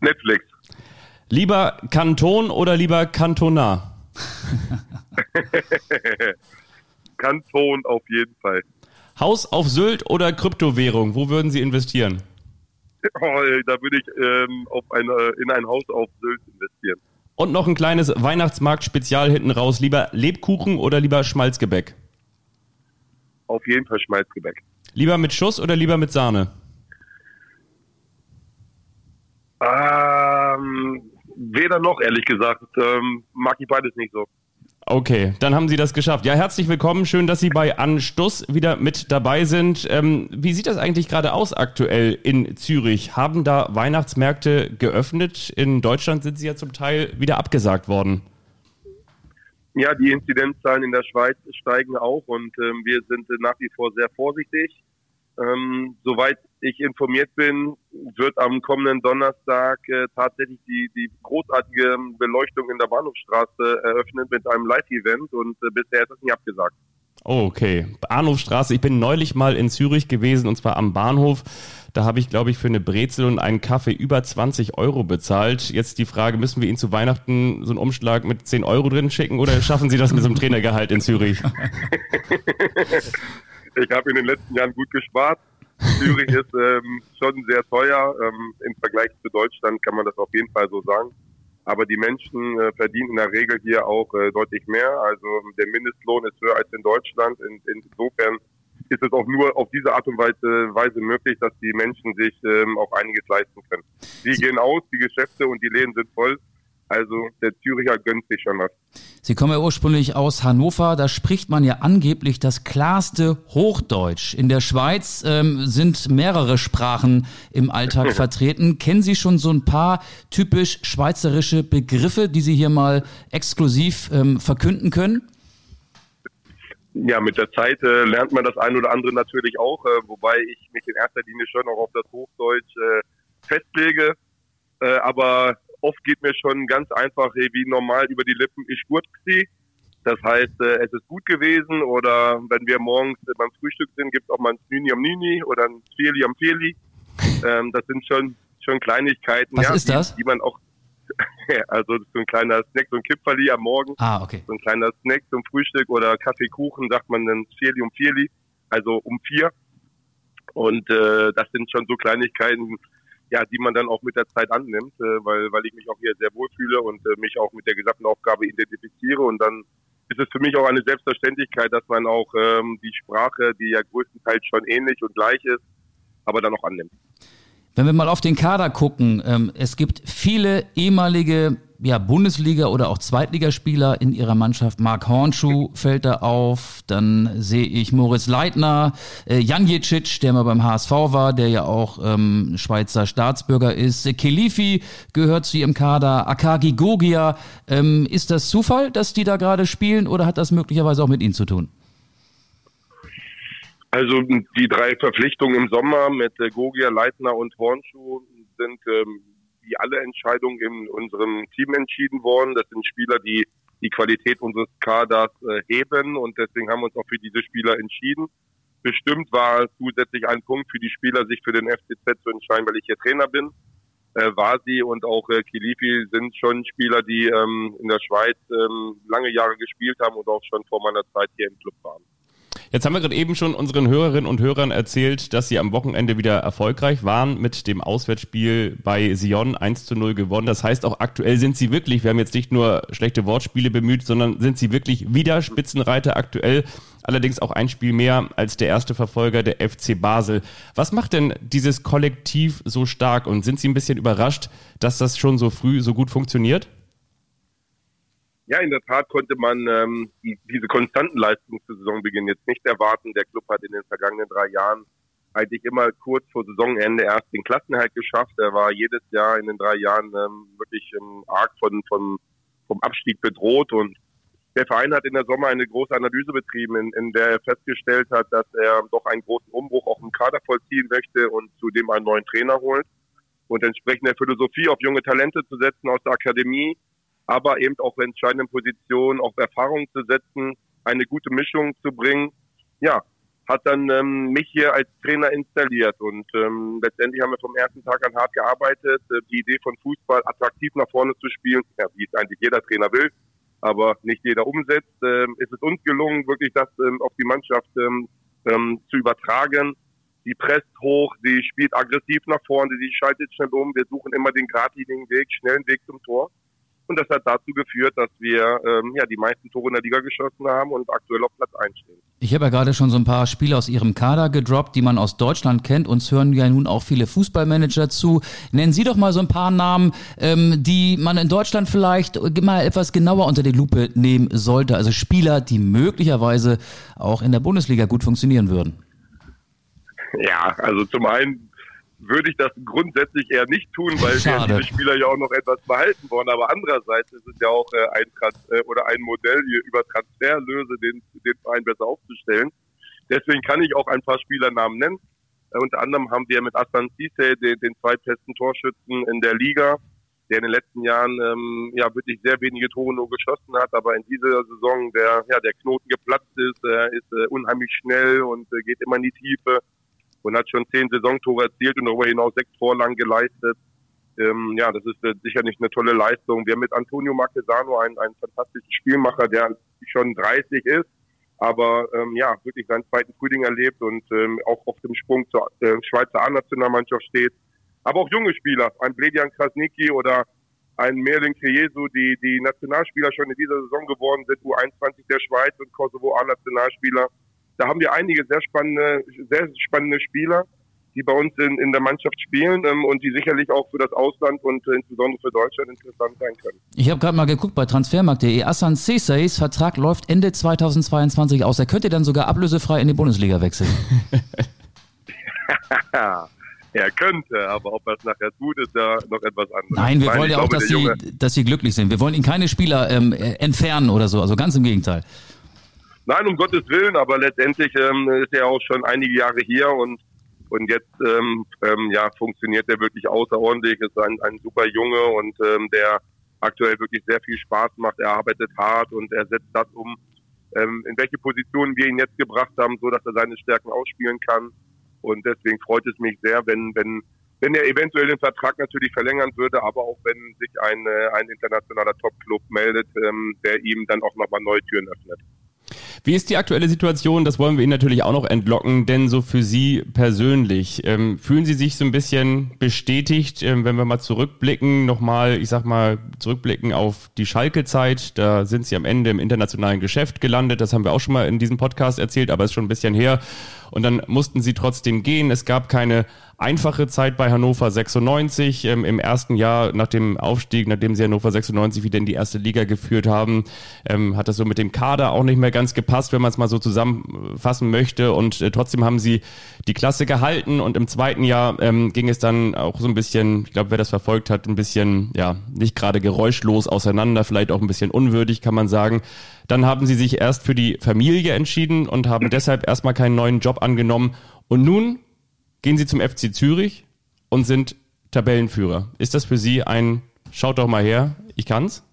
Netflix. Lieber Kanton oder lieber Kantonar? <laughs> Kanton auf jeden Fall. Haus auf Sylt oder Kryptowährung? Wo würden Sie investieren? Oh, da würde ich ähm, auf eine, in ein Haus auf Sylt investieren. Und noch ein kleines Weihnachtsmarkt-Spezial hinten raus. Lieber Lebkuchen oder lieber Schmalzgebäck? Auf jeden Fall Schmalzgebäck. Lieber mit Schuss oder lieber mit Sahne? Ähm, weder noch, ehrlich gesagt. Ähm, mag ich beides nicht so. Okay, dann haben Sie das geschafft. Ja, herzlich willkommen. Schön, dass Sie bei Anstoß wieder mit dabei sind. Ähm, wie sieht das eigentlich gerade aus aktuell in Zürich? Haben da Weihnachtsmärkte geöffnet? In Deutschland sind sie ja zum Teil wieder abgesagt worden. Ja, die Inzidenzzahlen in der Schweiz steigen auch und ähm, wir sind nach wie vor sehr vorsichtig. Ähm, soweit ich informiert bin, wird am kommenden Donnerstag äh, tatsächlich die, die großartige Beleuchtung in der Bahnhofstraße eröffnet mit einem Live-Event und äh, bisher ist es nicht abgesagt. Oh, okay. Bahnhofstraße. Ich bin neulich mal in Zürich gewesen und zwar am Bahnhof. Da habe ich, glaube ich, für eine Brezel und einen Kaffee über 20 Euro bezahlt. Jetzt die Frage, müssen wir Ihnen zu Weihnachten so einen Umschlag mit 10 Euro drin schicken oder schaffen Sie das mit so einem Trainergehalt in Zürich? <laughs> Ich habe in den letzten Jahren gut gespart. Zürich ist ähm, schon sehr teuer. Ähm, Im Vergleich zu Deutschland kann man das auf jeden Fall so sagen. Aber die Menschen äh, verdienen in der Regel hier auch äh, deutlich mehr. Also der Mindestlohn ist höher als in Deutschland. In, insofern ist es auch nur auf diese Art und Weise, Weise möglich, dass die Menschen sich ähm, auch einiges leisten können. Die gehen aus, die Geschäfte und die Läden sind voll. Also der Züricher gönnt sich schon was. Sie kommen ja ursprünglich aus Hannover, da spricht man ja angeblich das klarste Hochdeutsch. In der Schweiz ähm, sind mehrere Sprachen im Alltag <laughs> vertreten. Kennen Sie schon so ein paar typisch schweizerische Begriffe, die Sie hier mal exklusiv ähm, verkünden können? Ja, mit der Zeit äh, lernt man das ein oder andere natürlich auch, äh, wobei ich mich in erster Linie schon auch auf das Hochdeutsch äh, festlege. Äh, aber oft geht mir schon ganz einfach wie normal über die Lippen, ich gurtxi. Das heißt, äh, es ist gut gewesen oder wenn wir morgens äh, beim Frühstück sind, gibt es auch mal ein Snüni am Nini oder ein Feli am Feli. Ähm, das sind schon, schon Kleinigkeiten, Was ja, ist das? Die, die man auch, <laughs> also so ein kleiner Snack, so ein Kipferli am Morgen Ah, okay. so ein kleiner Snack zum Frühstück oder Kaffeekuchen, sagt man dann Vierli um Vierli, also um vier. Und äh, das sind schon so Kleinigkeiten, ja, die man dann auch mit der Zeit annimmt, äh, weil, weil ich mich auch hier sehr wohlfühle und äh, mich auch mit der gesamten Aufgabe identifiziere. Und dann ist es für mich auch eine Selbstverständlichkeit, dass man auch ähm, die Sprache, die ja größtenteils schon ähnlich und gleich ist, aber dann auch annimmt. Wenn wir mal auf den Kader gucken, ähm, es gibt viele ehemalige ja, Bundesliga- oder auch Zweitligaspieler in ihrer Mannschaft. Marc Hornschuh fällt da auf, dann sehe ich Moritz Leitner, äh, Jan Jicic, der mal beim HSV war, der ja auch ähm, Schweizer Staatsbürger ist. Kelifi gehört zu ihrem Kader, Akagi Gogia. Ähm, ist das Zufall, dass die da gerade spielen oder hat das möglicherweise auch mit ihnen zu tun? Also die drei Verpflichtungen im Sommer mit äh, Gogia, Leitner und Hornschuh sind ähm, wie alle Entscheidungen in unserem Team entschieden worden. Das sind Spieler, die die Qualität unseres Kaders äh, heben und deswegen haben wir uns auch für diese Spieler entschieden. Bestimmt war zusätzlich ein Punkt für die Spieler, sich für den FCZ zu entscheiden, weil ich hier Trainer bin. Äh, Vasi und auch äh, Kilifi sind schon Spieler, die ähm, in der Schweiz ähm, lange Jahre gespielt haben und auch schon vor meiner Zeit hier im Club waren. Jetzt haben wir gerade eben schon unseren Hörerinnen und Hörern erzählt, dass sie am Wochenende wieder erfolgreich waren mit dem Auswärtsspiel bei Sion 1 zu 0 gewonnen. Das heißt, auch aktuell sind sie wirklich, wir haben jetzt nicht nur schlechte Wortspiele bemüht, sondern sind sie wirklich wieder Spitzenreiter aktuell. Allerdings auch ein Spiel mehr als der erste Verfolger, der FC Basel. Was macht denn dieses Kollektiv so stark und sind Sie ein bisschen überrascht, dass das schon so früh so gut funktioniert? Ja, in der Tat konnte man ähm, die, diese konstanten Leistungen zu Saisonbeginn jetzt nicht erwarten. Der Club hat in den vergangenen drei Jahren eigentlich immer kurz vor Saisonende erst den Klassenerhalt geschafft. Er war jedes Jahr in den drei Jahren ähm, wirklich ähm, arg von, von, vom Abstieg bedroht und der Verein hat in der Sommer eine große Analyse betrieben, in, in der er festgestellt hat, dass er doch einen großen Umbruch auch im Kader vollziehen möchte und zudem einen neuen Trainer holt. Und entsprechend der Philosophie auf junge Talente zu setzen aus der Akademie, aber eben auch entscheidenden Positionen auf Erfahrung zu setzen, eine gute Mischung zu bringen. Ja, hat dann ähm, mich hier als Trainer installiert und ähm, letztendlich haben wir vom ersten Tag an hart gearbeitet. Äh, die Idee von Fußball attraktiv nach vorne zu spielen, ja, wie es eigentlich jeder Trainer will, aber nicht jeder umsetzt, ähm, ist es uns gelungen, wirklich das ähm, auf die Mannschaft ähm, ähm, zu übertragen. Die presst hoch, sie spielt aggressiv nach vorne, sie schaltet schnell um. Wir suchen immer den geradlinigen Weg, schnellen Weg zum Tor. Und das hat dazu geführt, dass wir ähm, ja die meisten Tore in der Liga geschossen haben und aktuell auf Platz 1 stehen. Ich habe ja gerade schon so ein paar Spiele aus Ihrem Kader gedroppt, die man aus Deutschland kennt. Uns hören ja nun auch viele Fußballmanager zu. Nennen Sie doch mal so ein paar Namen, ähm, die man in Deutschland vielleicht mal etwas genauer unter die Lupe nehmen sollte. Also Spieler, die möglicherweise auch in der Bundesliga gut funktionieren würden. Ja, also zum einen würde ich das grundsätzlich eher nicht tun, weil Schade. wir diese Spieler ja auch noch etwas behalten wollen. Aber andererseits ist es ja auch äh, ein Trans äh, oder ein Modell hier über Transferlöse den, den Verein besser aufzustellen. Deswegen kann ich auch ein paar Spielernamen nennen. Äh, unter anderem haben wir mit Aslan Cisse den, den zweitbesten Torschützen in der Liga, der in den letzten Jahren ähm, ja wirklich sehr wenige Tore nur geschossen hat, aber in dieser Saison der ja der Knoten geplatzt ist, er ist äh, unheimlich schnell und äh, geht immer in die Tiefe und hat schon zehn Saisontore erzielt und darüber hinaus sechs Vorlagen geleistet. Ähm, ja, das ist äh, sicherlich eine tolle Leistung. Wir haben mit Antonio Marquesano einen, einen fantastischen Spielmacher, der schon 30 ist, aber ähm, ja, wirklich seinen zweiten Frühling erlebt und ähm, auch auf dem Sprung zur äh, Schweizer A-Nationalmannschaft steht. Aber auch junge Spieler, ein Bledian Krasniki oder ein Merlin Kriesu, die, die Nationalspieler schon in dieser Saison geworden sind, U21 der Schweiz und Kosovo A-Nationalspieler. Da haben wir einige sehr spannende, sehr spannende Spieler, die bei uns in, in der Mannschaft spielen ähm, und die sicherlich auch für das Ausland und äh, insbesondere für Deutschland interessant sein können. Ich habe gerade mal geguckt bei transfermarkt.de. Assan Cesays Vertrag läuft Ende 2022 aus. Er könnte dann sogar ablösefrei in die Bundesliga wechseln. <laughs> er könnte, aber ob er es nachher tut, ist ja noch etwas anderes. Nein, wir Weil wollen ja auch, glaube, dass sie, dass sie glücklich sind. Wir wollen ihnen keine Spieler ähm, äh, entfernen oder so. Also ganz im Gegenteil. Nein, um Gottes Willen, aber letztendlich ähm, ist er auch schon einige Jahre hier und und jetzt ähm, ähm, ja funktioniert er wirklich außerordentlich. Ist ein, ein super Junge und ähm, der aktuell wirklich sehr viel Spaß macht. Er arbeitet hart und er setzt das um, ähm, in welche Positionen wir ihn jetzt gebracht haben, so dass er seine Stärken ausspielen kann. Und deswegen freut es mich sehr, wenn, wenn, wenn er eventuell den Vertrag natürlich verlängern würde, aber auch wenn sich ein, äh, ein internationaler Top-Club meldet, ähm, der ihm dann auch nochmal neue Türen öffnet. Wie ist die aktuelle Situation? Das wollen wir Ihnen natürlich auch noch entlocken, denn so für Sie persönlich, ähm, fühlen Sie sich so ein bisschen bestätigt, ähm, wenn wir mal zurückblicken, nochmal, ich sag mal, zurückblicken auf die Schalke-Zeit, da sind Sie am Ende im internationalen Geschäft gelandet, das haben wir auch schon mal in diesem Podcast erzählt, aber ist schon ein bisschen her und dann mussten Sie trotzdem gehen, es gab keine einfache Zeit bei Hannover 96 ähm, im ersten Jahr nach dem Aufstieg, nachdem sie Hannover 96 wieder in die erste Liga geführt haben, ähm, hat das so mit dem Kader auch nicht mehr ganz gepasst, wenn man es mal so zusammenfassen möchte. Und äh, trotzdem haben sie die Klasse gehalten und im zweiten Jahr ähm, ging es dann auch so ein bisschen, ich glaube, wer das verfolgt hat, ein bisschen, ja, nicht gerade geräuschlos auseinander, vielleicht auch ein bisschen unwürdig, kann man sagen. Dann haben sie sich erst für die Familie entschieden und haben deshalb erstmal keinen neuen Job angenommen. Und nun gehen Sie zum FC Zürich und sind Tabellenführer. Ist das für Sie ein, schaut doch mal her, ich kann's?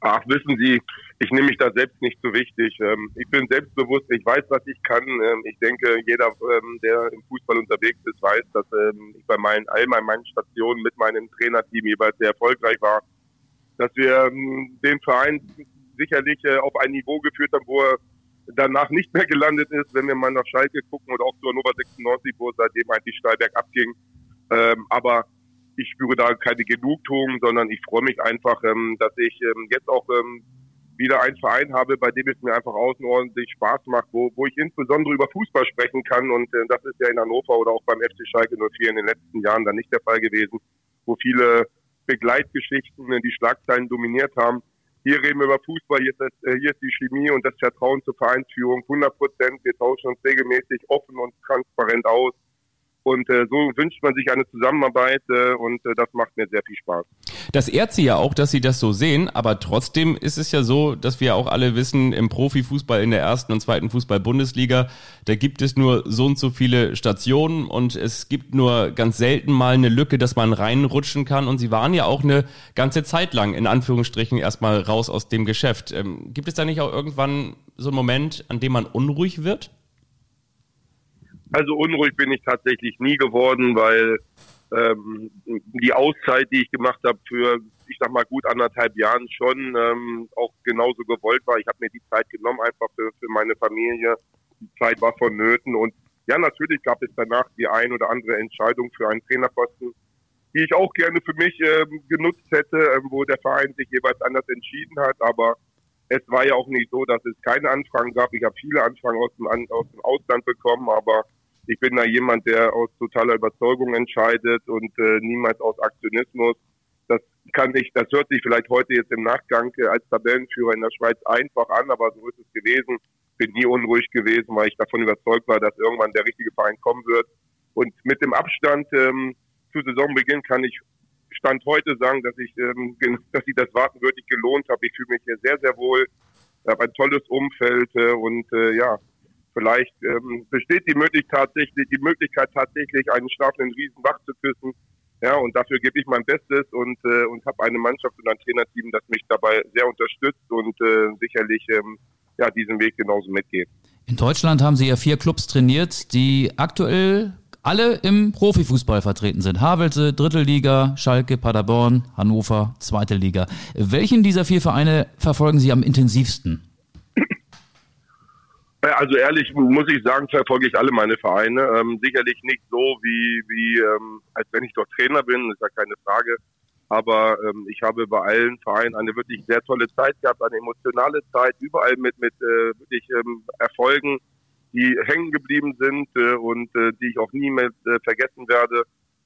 Ach, wissen Sie, ich nehme mich da selbst nicht so wichtig. Ähm, ich bin selbstbewusst, ich weiß, was ich kann. Ähm, ich denke, jeder, ähm, der im Fußball unterwegs ist, weiß, dass ich bei meinen, all meinen Stationen mit meinem Trainerteam jeweils sehr erfolgreich war. Dass wir den Verein sicherlich äh, auf ein Niveau geführt haben, wo er danach nicht mehr gelandet ist, wenn wir mal nach Schalke gucken oder auch zu Hannover 96, wo es seitdem eigentlich steil bergab ging. Ähm, aber ich spüre da keine Genugtuung, sondern ich freue mich einfach, ähm, dass ich ähm, jetzt auch ähm, wieder einen Verein habe, bei dem es mir einfach außenordentlich Spaß macht, wo, wo ich insbesondere über Fußball sprechen kann. Und äh, das ist ja in Hannover oder auch beim FC Schalke 04 in den letzten Jahren dann nicht der Fall gewesen, wo viele Begleitgeschichten die Schlagzeilen dominiert haben. Hier reden wir über Fußball, hier ist, das, äh, hier ist die Chemie und das Vertrauen zur Vereinsführung 100 Prozent. Wir tauschen uns regelmäßig offen und transparent aus. Und äh, so wünscht man sich eine Zusammenarbeit äh, und äh, das macht mir sehr viel Spaß. Das ehrt sie ja auch, dass sie das so sehen, aber trotzdem ist es ja so, dass wir auch alle wissen, im Profifußball in der ersten und zweiten Fußball-Bundesliga, da gibt es nur so und so viele Stationen und es gibt nur ganz selten mal eine Lücke, dass man reinrutschen kann. Und sie waren ja auch eine ganze Zeit lang in Anführungsstrichen erstmal raus aus dem Geschäft. Ähm, gibt es da nicht auch irgendwann so einen Moment, an dem man unruhig wird? Also unruhig bin ich tatsächlich nie geworden, weil ähm, die Auszeit, die ich gemacht habe für, ich sag mal, gut anderthalb Jahren schon ähm, auch genauso gewollt war. Ich habe mir die Zeit genommen, einfach für, für meine Familie. Die Zeit war vonnöten und ja, natürlich gab es danach die ein oder andere Entscheidung für einen Trainerposten, die ich auch gerne für mich ähm, genutzt hätte, ähm, wo der Verein sich jeweils anders entschieden hat. Aber es war ja auch nicht so, dass es keine Anfragen gab. Ich habe viele Anfragen aus dem, aus dem Ausland bekommen, aber ich bin da jemand, der aus totaler Überzeugung entscheidet und äh, niemals aus Aktionismus. Das kann ich, das hört sich vielleicht heute jetzt im Nachgang äh, als Tabellenführer in der Schweiz einfach an, aber so ist es gewesen. Bin nie unruhig gewesen, weil ich davon überzeugt war, dass irgendwann der richtige Verein kommen wird. Und mit dem Abstand ähm, zu Saisonbeginn kann ich Stand heute sagen, dass ich, ähm, <laughs> dass sich das Warten wirklich gelohnt habe. Ich fühle mich hier sehr, sehr wohl. Ich habe ein tolles Umfeld äh, und äh, ja, vielleicht ähm, besteht die Möglichkeit tatsächlich, die Möglichkeit tatsächlich einen schlafenden Riesen wach zu küssen. Ja, und dafür gebe ich mein Bestes und, äh, und habe eine Mannschaft und ein Trainerteam, das mich dabei sehr unterstützt und äh, sicherlich ähm, ja, diesen Weg genauso mitgeht. In Deutschland haben Sie ja vier Clubs trainiert, die aktuell alle im Profifußball vertreten sind. Havelse, Drittliga, Schalke, Paderborn, Hannover, Zweite Liga. Welchen dieser vier Vereine verfolgen Sie am intensivsten? Also ehrlich muss ich sagen, verfolge ich alle meine Vereine. Ähm, sicherlich nicht so wie, wie ähm, als wenn ich dort Trainer bin, ist ja keine Frage. Aber ähm, ich habe bei allen Vereinen eine wirklich sehr tolle Zeit gehabt, eine emotionale Zeit, überall mit, mit äh, wirklich ähm, Erfolgen, die hängen geblieben sind äh, und äh, die ich auch nie mehr äh, vergessen werde.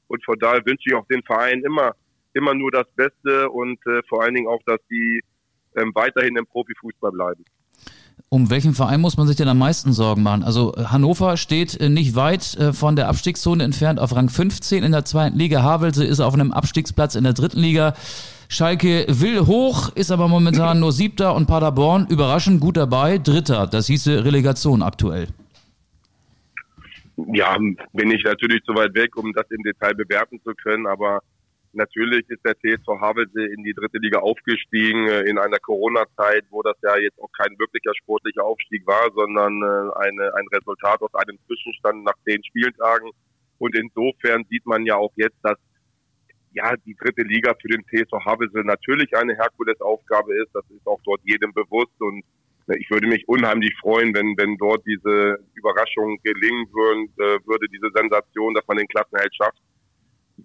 Und von daher wünsche ich auch den Vereinen immer, immer nur das Beste und äh, vor allen Dingen auch, dass die ähm, weiterhin im Profifußball bleiben. Um welchen Verein muss man sich denn am meisten Sorgen machen? Also äh, Hannover steht äh, nicht weit äh, von der Abstiegszone entfernt auf Rang 15 in der zweiten Liga. Havelse ist auf einem Abstiegsplatz in der dritten Liga. Schalke will hoch, ist aber momentan nur siebter und Paderborn überraschend gut dabei, dritter. Das hieße Relegation aktuell. Ja, bin ich natürlich zu weit weg, um das im Detail bewerten zu können, aber Natürlich ist der TSV Havelse in die dritte Liga aufgestiegen äh, in einer Corona-Zeit, wo das ja jetzt auch kein wirklicher sportlicher Aufstieg war, sondern äh, eine, ein Resultat aus einem Zwischenstand nach zehn Spieltagen. Und insofern sieht man ja auch jetzt, dass ja die dritte Liga für den TSV Havelse natürlich eine Herkulesaufgabe ist. Das ist auch dort jedem bewusst und äh, ich würde mich unheimlich freuen, wenn, wenn dort diese Überraschung gelingen würden, äh, würde diese Sensation, dass man den Klassenheld schafft.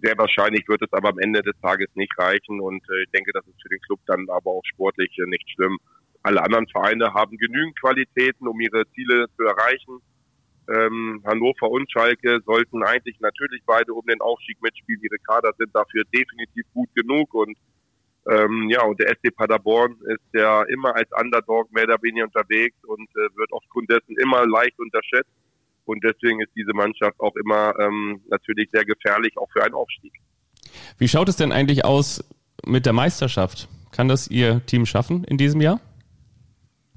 Sehr wahrscheinlich wird es aber am Ende des Tages nicht reichen und äh, ich denke, das ist für den Club dann aber auch sportlich äh, nicht schlimm. Alle anderen Vereine haben genügend Qualitäten, um ihre Ziele zu erreichen. Ähm, Hannover und Schalke sollten eigentlich natürlich beide um den Aufstieg mitspielen. Ihre Kader sind dafür definitiv gut genug und ähm, ja, und der SC Paderborn ist ja immer als Underdog mehr oder weniger unterwegs und äh, wird aufgrund dessen immer leicht unterschätzt. Und deswegen ist diese Mannschaft auch immer ähm, natürlich sehr gefährlich, auch für einen Aufstieg. Wie schaut es denn eigentlich aus mit der Meisterschaft? Kann das Ihr Team schaffen in diesem Jahr?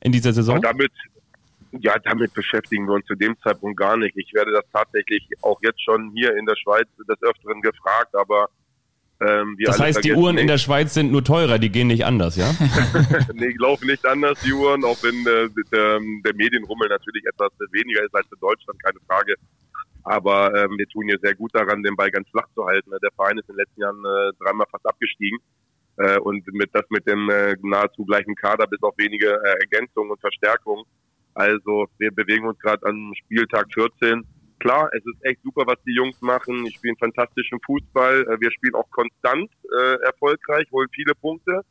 In dieser Saison? Ja, damit, ja, damit beschäftigen wir uns zu dem Zeitpunkt gar nicht. Ich werde das tatsächlich auch jetzt schon hier in der Schweiz des Öfteren gefragt, aber ähm, das heißt, die Uhren nicht. in der Schweiz sind nur teurer, die gehen nicht anders, ja? <laughs> nee, laufen nicht anders, die Uhren, auch wenn äh, der, der Medienrummel natürlich etwas weniger ist als in Deutschland, keine Frage. Aber ähm, wir tun hier sehr gut daran, den Ball ganz flach zu halten. Der Verein ist in den letzten Jahren äh, dreimal fast abgestiegen. Äh, und mit das mit dem äh, nahezu gleichen Kader bis auf wenige äh, Ergänzungen und Verstärkungen. Also wir bewegen uns gerade am Spieltag 14 klar, es ist echt super, was die Jungs machen. Die spielen fantastischen Fußball. Äh, wir spielen auch konstant äh, erfolgreich, holen viele Punkte.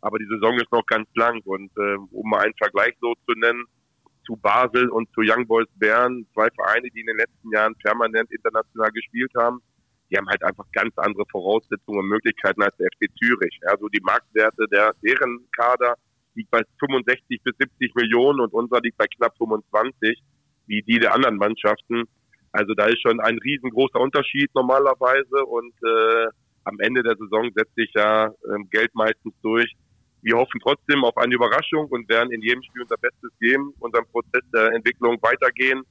Aber die Saison ist noch ganz lang. Und äh, um mal einen Vergleich so zu nennen, zu Basel und zu Young Boys Bern, zwei Vereine, die in den letzten Jahren permanent international gespielt haben, die haben halt einfach ganz andere Voraussetzungen und Möglichkeiten als der FC Zürich. Also die Marktwerte der deren Kader liegt bei 65 bis 70 Millionen und unser liegt bei knapp 25, wie die der anderen Mannschaften. Also da ist schon ein riesengroßer Unterschied normalerweise und äh, am Ende der Saison setzt sich ja ähm, Geld meistens durch. Wir hoffen trotzdem auf eine Überraschung und werden in jedem Spiel unser Bestes geben, unseren Prozess der Entwicklung weitergehen.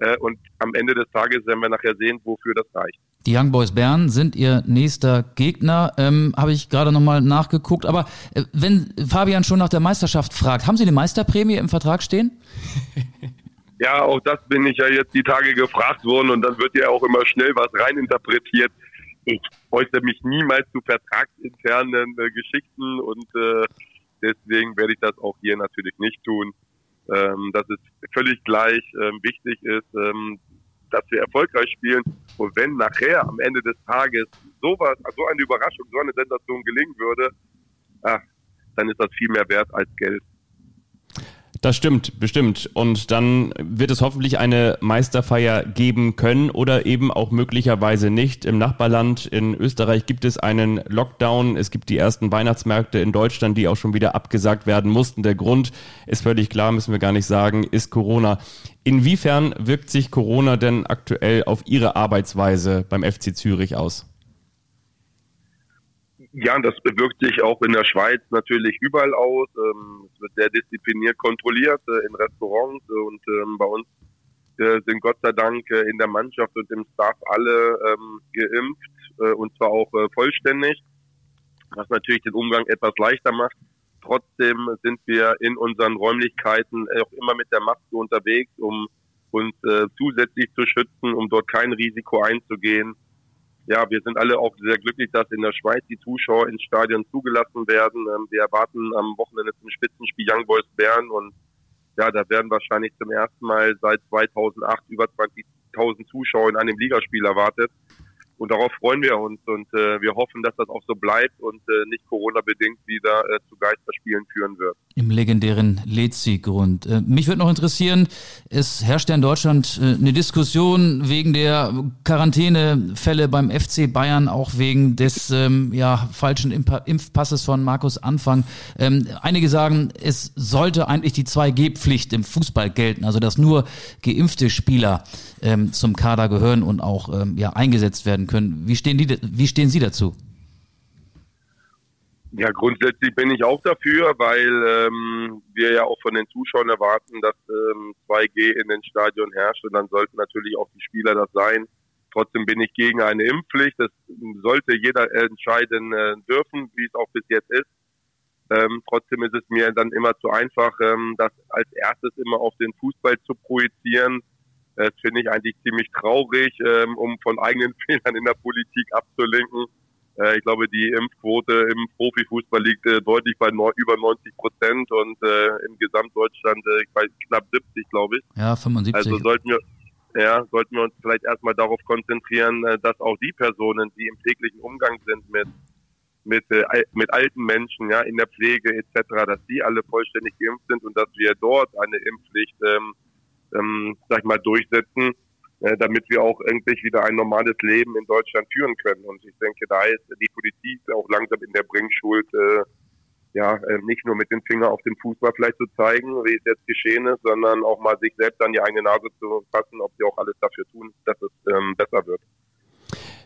Äh, und am Ende des Tages werden wir nachher sehen, wofür das reicht. Die Young Boys Bern sind ihr nächster Gegner, ähm, habe ich gerade nochmal nachgeguckt. Aber äh, wenn Fabian schon nach der Meisterschaft fragt, haben Sie eine Meisterprämie im Vertrag stehen? <laughs> Ja, auch das bin ich ja jetzt die Tage gefragt worden und dann wird ja auch immer schnell was reininterpretiert. Ich äußere mich niemals zu vertragsinternen äh, Geschichten und äh, deswegen werde ich das auch hier natürlich nicht tun. Ähm, dass es völlig gleich ähm, wichtig ist, ähm, dass wir erfolgreich spielen. Und wenn nachher am Ende des Tages sowas, so eine Überraschung, so eine Sensation gelingen würde, ach, dann ist das viel mehr wert als Geld. Das stimmt, bestimmt. Und dann wird es hoffentlich eine Meisterfeier geben können oder eben auch möglicherweise nicht. Im Nachbarland in Österreich gibt es einen Lockdown. Es gibt die ersten Weihnachtsmärkte in Deutschland, die auch schon wieder abgesagt werden mussten. Der Grund ist völlig klar, müssen wir gar nicht sagen, ist Corona. Inwiefern wirkt sich Corona denn aktuell auf Ihre Arbeitsweise beim FC Zürich aus? Ja, das bewirkt sich auch in der Schweiz natürlich überall aus. Ähm, es wird sehr diszipliniert kontrolliert äh, in Restaurants und ähm, bei uns äh, sind Gott sei Dank äh, in der Mannschaft und im Staff alle ähm, geimpft äh, und zwar auch äh, vollständig, was natürlich den Umgang etwas leichter macht. Trotzdem sind wir in unseren Räumlichkeiten auch immer mit der Maske unterwegs, um uns äh, zusätzlich zu schützen, um dort kein Risiko einzugehen ja, wir sind alle auch sehr glücklich, dass in der Schweiz die Zuschauer ins Stadion zugelassen werden. Ähm, wir erwarten am Wochenende zum Spitzenspiel Young Boys Bern und ja, da werden wahrscheinlich zum ersten Mal seit 2008 über 20.000 Zuschauer in einem Ligaspiel erwartet. Und darauf freuen wir uns und äh, wir hoffen, dass das auch so bleibt und äh, nicht Corona-bedingt wieder äh, zu Geisterspielen führen wird. Im legendären Lezi-Grund. Äh, mich würde noch interessieren, es herrscht ja in Deutschland äh, eine Diskussion wegen der Quarantänefälle beim FC Bayern, auch wegen des ähm, ja, falschen Imp Impfpasses von Markus Anfang. Ähm, einige sagen, es sollte eigentlich die 2G-Pflicht im Fußball gelten, also dass nur geimpfte Spieler ähm, zum Kader gehören und auch ähm, ja, eingesetzt werden können. Wie stehen, die, wie stehen Sie dazu? Ja, grundsätzlich bin ich auch dafür, weil ähm, wir ja auch von den Zuschauern erwarten, dass ähm, 2G in den Stadion herrscht und dann sollten natürlich auch die Spieler das sein. trotzdem bin ich gegen eine Impfpflicht. Das sollte jeder entscheiden äh, dürfen, wie es auch bis jetzt ist. Ähm, trotzdem ist es mir dann immer zu einfach, ähm, das als erstes immer auf den Fußball zu projizieren. Das finde ich eigentlich ziemlich traurig, ähm, um von eigenen <laughs> Fehlern in der Politik abzulenken. Äh, ich glaube, die Impfquote im Profifußball liegt äh, deutlich bei no über 90 Prozent und äh, im Gesamtdeutschland äh, weiß, knapp 70, glaube ich. Ja, 75. Also sollten wir, ja, sollten wir uns vielleicht erstmal darauf konzentrieren, äh, dass auch die Personen, die im täglichen Umgang sind mit mit, äh, mit alten Menschen, ja, in der Pflege etc., dass die alle vollständig geimpft sind und dass wir dort eine Impfpflicht, ähm, ähm, sag ich mal, durchsetzen, äh, damit wir auch endlich wieder ein normales Leben in Deutschland führen können. Und ich denke, da ist die Politik auch langsam in der Bringschuld, äh, ja, äh, nicht nur mit dem Finger auf den Fußball vielleicht zu zeigen, wie es jetzt geschehen ist, sondern auch mal sich selbst an die eigene Nase zu fassen, ob sie auch alles dafür tun, dass es ähm, besser wird.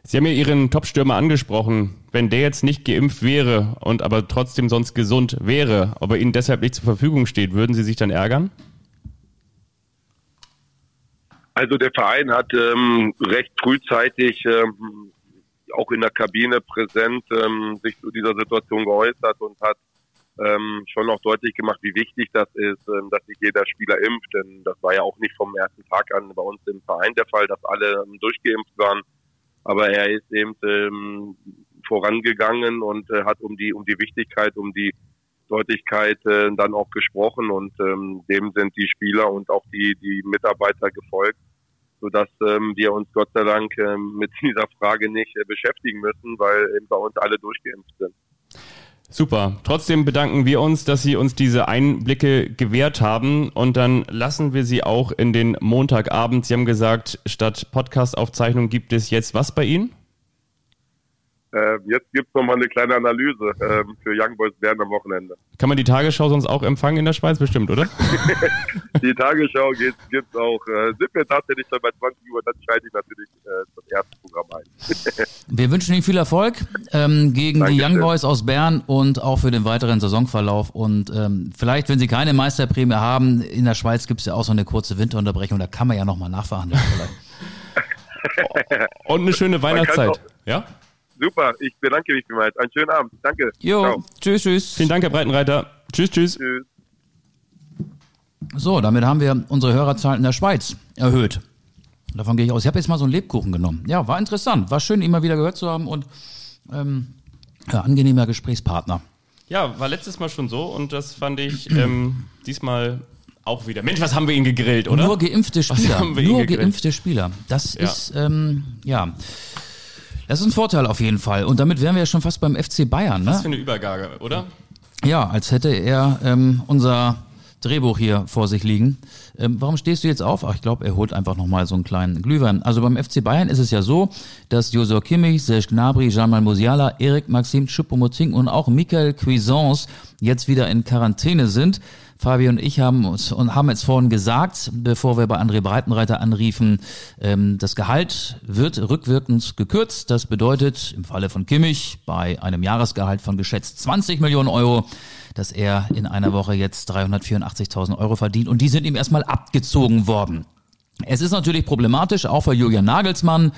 Sie haben ja Ihren Top-Stürmer angesprochen. Wenn der jetzt nicht geimpft wäre und aber trotzdem sonst gesund wäre, aber Ihnen deshalb nicht zur Verfügung steht, würden Sie sich dann ärgern? Also der Verein hat ähm, recht frühzeitig ähm, auch in der Kabine präsent ähm, sich zu dieser Situation geäußert und hat ähm, schon auch deutlich gemacht, wie wichtig das ist, ähm, dass sich jeder Spieler impft. Denn das war ja auch nicht vom ersten Tag an bei uns im Verein der Fall, dass alle ähm, durchgeimpft waren. Aber er ist eben ähm, vorangegangen und äh, hat um die um die Wichtigkeit, um die Deutlichkeit äh, dann auch gesprochen und ähm, dem sind die Spieler und auch die die Mitarbeiter gefolgt, sodass ähm, wir uns Gott sei Dank ähm, mit <laughs> dieser Frage nicht äh, beschäftigen müssen, weil eben bei uns alle durchgeimpft sind. Super. Trotzdem bedanken wir uns, dass Sie uns diese Einblicke gewährt haben und dann lassen wir Sie auch in den Montagabend. Sie haben gesagt, statt Podcast-Aufzeichnung gibt es jetzt was bei Ihnen? Äh, jetzt gibt's noch mal eine kleine Analyse ähm, für Young Boys Bern am Wochenende. Kann man die Tagesschau sonst auch empfangen in der Schweiz? Bestimmt, oder? <laughs> Die Tagesschau geht, gibt's auch. Äh, sind wir tatsächlich schon bei 20 Uhr, dann schalte ich natürlich äh, das erste Programm ein. <laughs> Wir wünschen Ihnen viel Erfolg ähm, gegen die Dankeschön. Young Boys aus Bern und auch für den weiteren Saisonverlauf. Und ähm, vielleicht, wenn Sie keine Meisterprämie haben, in der Schweiz gibt es ja auch so eine kurze Winterunterbrechung, da kann man ja nochmal nachverhandeln. Vielleicht. <laughs> Und eine schöne Weihnachtszeit. Ja? Super, ich bedanke mich vielmals. Einen schönen Abend. Danke. Jo, Ciao. tschüss, tschüss. Vielen Dank, Herr Breitenreiter. Tschüss, tschüss. Tschüss. So, damit haben wir unsere Hörerzahl in der Schweiz erhöht. Davon gehe ich aus. Ich habe jetzt mal so einen Lebkuchen genommen. Ja, war interessant. War schön, ihn mal wieder gehört zu haben und ähm, ja, angenehmer Gesprächspartner. Ja, war letztes Mal schon so und das fand ich ähm, diesmal auch wieder. Mensch, was haben wir ihn gegrillt, oder? Nur geimpfte Spieler. haben wir Nur gegrillt? geimpfte Spieler. Das Ja. ist, ähm, ja. Das ist ein Vorteil auf jeden Fall. Und damit wären wir ja schon fast beim FC Bayern. was für Ne? eine Übergabe, oder? Ja, als hätte er ähm, unser Drehbuch hier vor sich liegen. Ähm, warum stehst du jetzt auf? Ach, ich glaube, er holt einfach nochmal so einen kleinen Glühwein. Also beim FC Bayern ist es ja so, dass Josua Kimmich, Serge Gnabry, Jamal Musiala, Erik Maxim Choupo-Moting und auch Michael Cuisance jetzt wieder in Quarantäne sind. Fabi und ich haben uns und haben jetzt vorhin gesagt, bevor wir bei André Breitenreiter anriefen, ähm, das Gehalt wird rückwirkend gekürzt. Das bedeutet im Falle von Kimmich bei einem Jahresgehalt von geschätzt 20 Millionen Euro, dass er in einer Woche jetzt 384.000 Euro verdient und die sind ihm erstmal abgezogen worden. Es ist natürlich problematisch, auch für Julian Nagelsmann,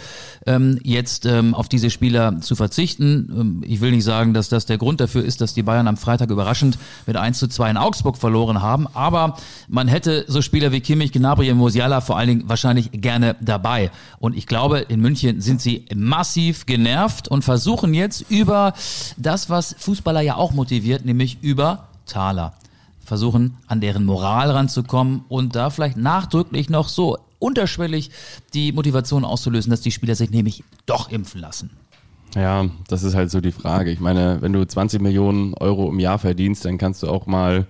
ähm, jetzt ähm, auf diese Spieler zu verzichten. Ähm, ich will nicht sagen, dass das der Grund dafür ist, dass die Bayern am Freitag überraschend mit 1 zu 2 in Augsburg verloren haben. Aber man hätte so Spieler wie Kimmich, Gnabry und Musiala vor allen Dingen wahrscheinlich gerne dabei. Und ich glaube, in München sind sie massiv genervt und versuchen jetzt über das, was Fußballer ja auch motiviert, nämlich über Taler versuchen, an deren Moral ranzukommen und da vielleicht nachdrücklich noch so unterschwellig die Motivation auszulösen, dass die Spieler sich nämlich doch impfen lassen. Ja, das ist halt so die Frage. Ich meine, wenn du 20 Millionen Euro im Jahr verdienst, dann kannst du auch mal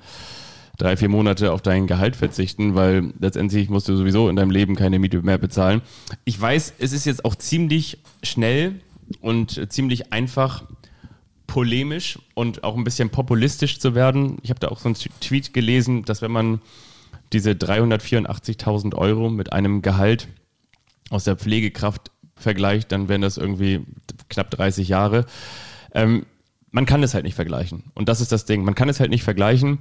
drei, vier Monate auf dein Gehalt verzichten, weil letztendlich musst du sowieso in deinem Leben keine Miete mehr bezahlen. Ich weiß, es ist jetzt auch ziemlich schnell und ziemlich einfach polemisch und auch ein bisschen populistisch zu werden. Ich habe da auch so einen Tweet gelesen, dass wenn man diese 384.000 Euro mit einem Gehalt aus der Pflegekraft vergleicht, dann wären das irgendwie knapp 30 Jahre. Ähm, man kann es halt nicht vergleichen. Und das ist das Ding. Man kann es halt nicht vergleichen.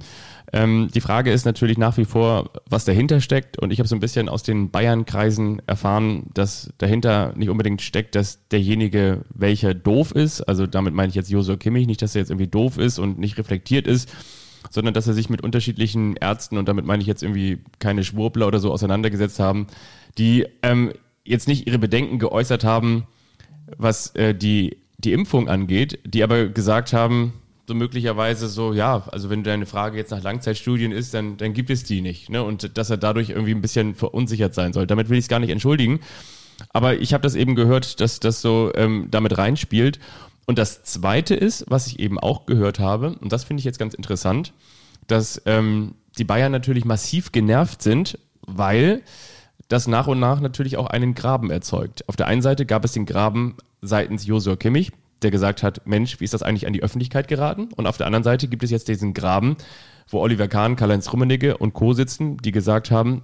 Ähm, die Frage ist natürlich nach wie vor, was dahinter steckt. Und ich habe so ein bisschen aus den Bayern-Kreisen erfahren, dass dahinter nicht unbedingt steckt, dass derjenige, welcher doof ist, also damit meine ich jetzt Josua Kimmich, nicht, dass er jetzt irgendwie doof ist und nicht reflektiert ist, sondern dass er sich mit unterschiedlichen Ärzten, und damit meine ich jetzt irgendwie keine Schwurbler oder so, auseinandergesetzt haben, die ähm, jetzt nicht ihre Bedenken geäußert haben, was äh, die die Impfung angeht, die aber gesagt haben, so möglicherweise so, ja, also wenn deine Frage jetzt nach Langzeitstudien ist, dann, dann gibt es die nicht. Ne? Und dass er dadurch irgendwie ein bisschen verunsichert sein soll. Damit will ich es gar nicht entschuldigen. Aber ich habe das eben gehört, dass das so ähm, damit reinspielt. Und das Zweite ist, was ich eben auch gehört habe, und das finde ich jetzt ganz interessant, dass ähm, die Bayern natürlich massiv genervt sind, weil das nach und nach natürlich auch einen Graben erzeugt. Auf der einen Seite gab es den Graben seitens Josua Kimmich, der gesagt hat, Mensch, wie ist das eigentlich an die Öffentlichkeit geraten? Und auf der anderen Seite gibt es jetzt diesen Graben, wo Oliver Kahn, Karl-Heinz Rummenigge und Co. sitzen, die gesagt haben,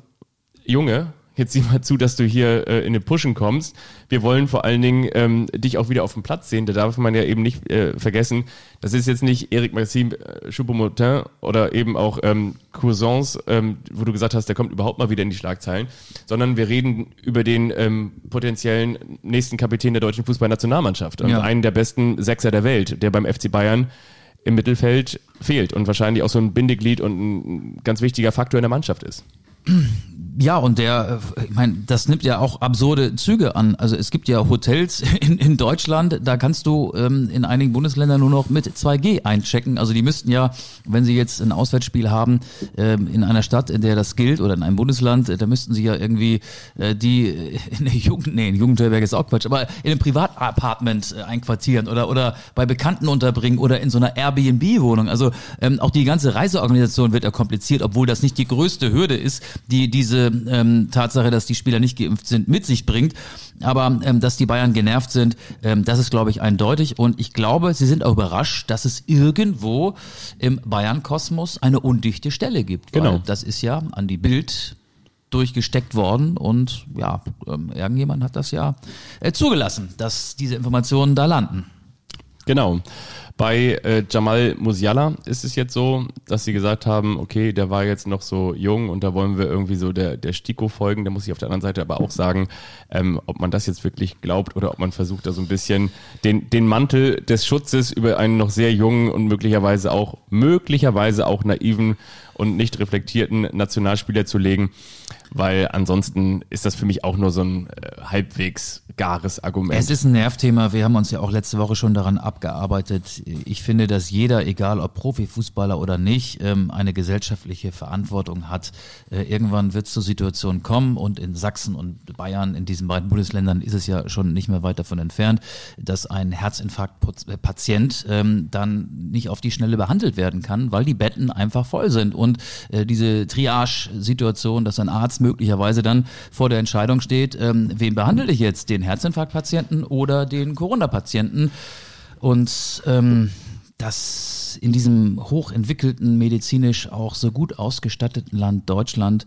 Junge, jetzt sieh mal zu, dass du hier äh, in den Pushen kommst. Wir wollen vor allen Dingen ähm, dich auch wieder auf dem Platz sehen. Da darf man ja eben nicht äh, vergessen, das ist jetzt nicht Eric Maxime äh, Choupo-Motin oder eben auch ähm, Cousins, ähm, wo du gesagt hast, der kommt überhaupt mal wieder in die Schlagzeilen, sondern wir reden über den ähm, potenziellen nächsten Kapitän der deutschen Fußballnationalmannschaft und Ja. einen der besten Sechser der Welt, der beim FC Bayern im Mittelfeld fehlt und wahrscheinlich auch so ein Bindeglied und ein ganz wichtiger Faktor in der Mannschaft ist. Ja, und der, äh, ich meine, das nimmt ja auch absurde Züge an. Also es gibt ja Hotels <laughs> in, in Deutschland, da kannst du ähm, in einigen Bundesländern nur noch mit 2G einchecken. Also die müssten ja, wenn sie jetzt ein Auswärtsspiel haben ähm, in einer Stadt, in der das gilt oder in einem Bundesland, äh, da müssten sie ja irgendwie äh, die äh, in der Jugend, nee, in Jugendherberge ist auch Quatsch, aber in einem Privatapartment einquartieren oder oder bei Bekannten unterbringen oder in so einer Airbnb-Wohnung. Also ähm, auch die ganze Reiseorganisation wird ja kompliziert, obwohl das nicht die größte Hürde ist, die diese ähm, Tatsache, dass die Spieler nicht geimpft sind, mit sich bringt. Aber ähm, dass die Bayern genervt sind, ähm, das ist, glaube ich, eindeutig. Und ich glaube, sie sind auch überrascht, dass es irgendwo im Bayern-Kosmos eine undichte Stelle gibt. Genau. Das ist ja an die Bild durchgesteckt worden und ja, ähm, irgendjemand hat das ja äh, zugelassen, dass diese Informationen da landen. Genau. Bei äh, Jamal Musiala ist es jetzt so, dass sie gesagt haben, okay, der war jetzt noch so jung und da wollen wir irgendwie so der, der Stiko folgen. Da muss ich auf der anderen Seite aber auch sagen, ähm, ob man das jetzt wirklich glaubt oder ob man versucht, da so ein bisschen den, den Mantel des Schutzes über einen noch sehr jungen und möglicherweise auch, möglicherweise auch naiven und nicht reflektierten Nationalspieler zu legen, weil ansonsten ist das für mich auch nur so ein äh, halbwegs gares Argument. Es ist ein Nervthema. Wir haben uns ja auch letzte Woche schon daran abgearbeitet. Ich finde, dass jeder, egal ob Profifußballer oder nicht, ähm, eine gesellschaftliche Verantwortung hat. Äh, Irgendwann wird es zur Situation kommen und in Sachsen und Bayern, in diesen beiden Bundesländern, ist es ja schon nicht mehr weit davon entfernt, dass ein Herzinfarktpatient ähm, dann nicht auf die Schnelle behandelt werden kann, weil die Betten einfach voll sind. Und äh, diese Triage-Situation, dass ein Arzt möglicherweise dann vor der Entscheidung steht, ähm, wen behandle ich jetzt, den Herzinfarktpatienten oder den Corona-Patienten? Und ähm, dass in diesem hochentwickelten, medizinisch auch so gut ausgestatteten Land Deutschland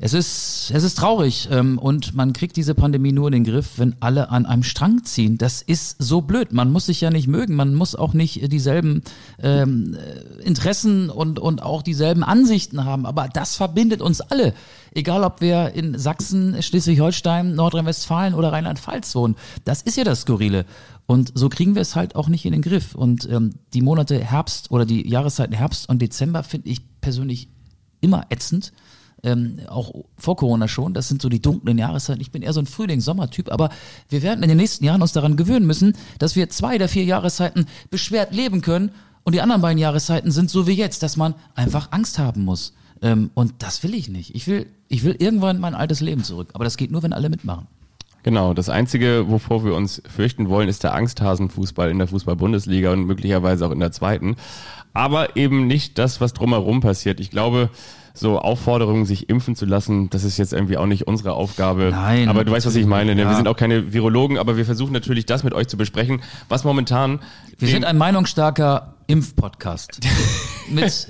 es ist, es ist traurig ähm, und man kriegt diese Pandemie nur in den Griff, wenn alle an einem Strang ziehen. Das ist so blöd. Man muss sich ja nicht mögen, man muss auch nicht äh, dieselben ähm, äh, Interessen und, und auch dieselben Ansichten haben, aber das verbindet uns alle. Egal, ob wir in Sachsen, Schleswig-Holstein, Nordrhein-Westfalen oder Rheinland-Pfalz wohnen. Das ist ja das Skurrile. Und so kriegen wir es halt auch nicht in den Griff. Und ähm, die Monate Herbst oder die Jahreszeiten Herbst und Dezember finde ich persönlich immer ätzend ähm, auch vor Corona schon. Das sind so die dunklen Jahreszeiten. Ich bin eher so ein Frühling-Sommer-Typ, aber wir werden in den nächsten Jahren uns daran gewöhnen müssen, dass wir zwei der vier Jahreszeiten beschwert leben können und die anderen beiden Jahreszeiten sind so wie jetzt, dass man einfach Angst haben muss. Ähm, und das will ich nicht. Ich will, ich will irgendwann mein altes Leben zurück. Aber das geht nur, wenn alle mitmachen. Genau, das Einzige, wovor wir uns fürchten wollen, ist der Angsthasenfußball in der Fußball-Bundesliga und möglicherweise auch in der zweiten. Aber eben nicht das, was drumherum passiert. Ich glaube, so Aufforderungen, sich impfen zu lassen, das ist jetzt irgendwie auch nicht unsere Aufgabe. Nein, Aber du weißt, was ich meine. Ne? ja. Wir sind auch keine Virologen, aber wir versuchen natürlich, das mit euch zu besprechen, was momentan Wir sind ein meinungsstarker Impfpodcast. <laughs> Mit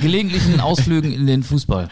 gelegentlichen Ausflügen in den Fußball.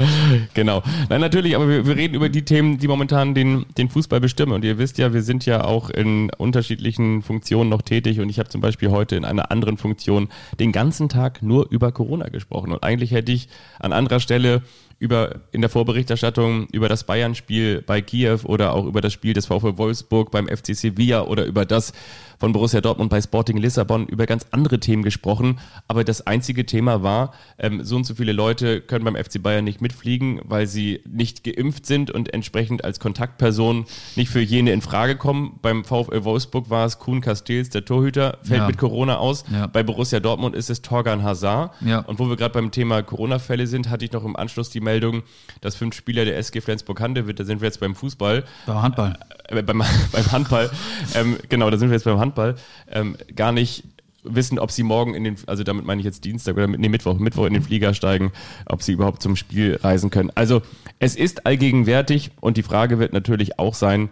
Genau. Nein, natürlich, aber wir, wir reden über die Themen, die momentan den, den Fußball bestimmen. Und ihr wisst ja, wir sind ja auch in unterschiedlichen Funktionen noch tätig. Und ich habe zum Beispiel heute in einer anderen Funktion den ganzen Tag nur über Corona gesprochen. Und eigentlich hätte ich an anderer Stelle über in der Vorberichterstattung über das Bayern-Spiel bei Kiew oder auch über das Spiel des VfL Wolfsburg beim FC Sevilla oder über das von Borussia Dortmund bei Sporting Lissabon über ganz andere Themen gesprochen. Aber das einzige Thema war, ähm, so und so viele Leute können beim FC Bayern nicht mitfliegen, weil sie nicht geimpft sind und entsprechend als Kontaktperson nicht für jene in Frage kommen. Beim VfL Wolfsburg war es Kuhn Castells, der Torhüter, fällt Ja. mit Corona aus. Ja. Bei Borussia Dortmund ist es Torgan Hazard. Ja. Und wo wir gerade beim Thema Corona-Fälle sind, hatte ich noch im Anschluss die Meldung, dass fünf Spieler der SG Flensburg-Handewitt, da sind wir jetzt beim Fußball, Beim Handball. äh, beim, <laughs> beim Handball, ähm, genau, da sind wir jetzt beim Handball, ähm, gar nicht wissen, ob sie morgen in den, also damit meine ich jetzt Dienstag oder nee, Mittwoch, Mittwoch in den Flieger steigen, ob sie überhaupt zum Spiel reisen können. Also es ist allgegenwärtig und die Frage wird natürlich auch sein,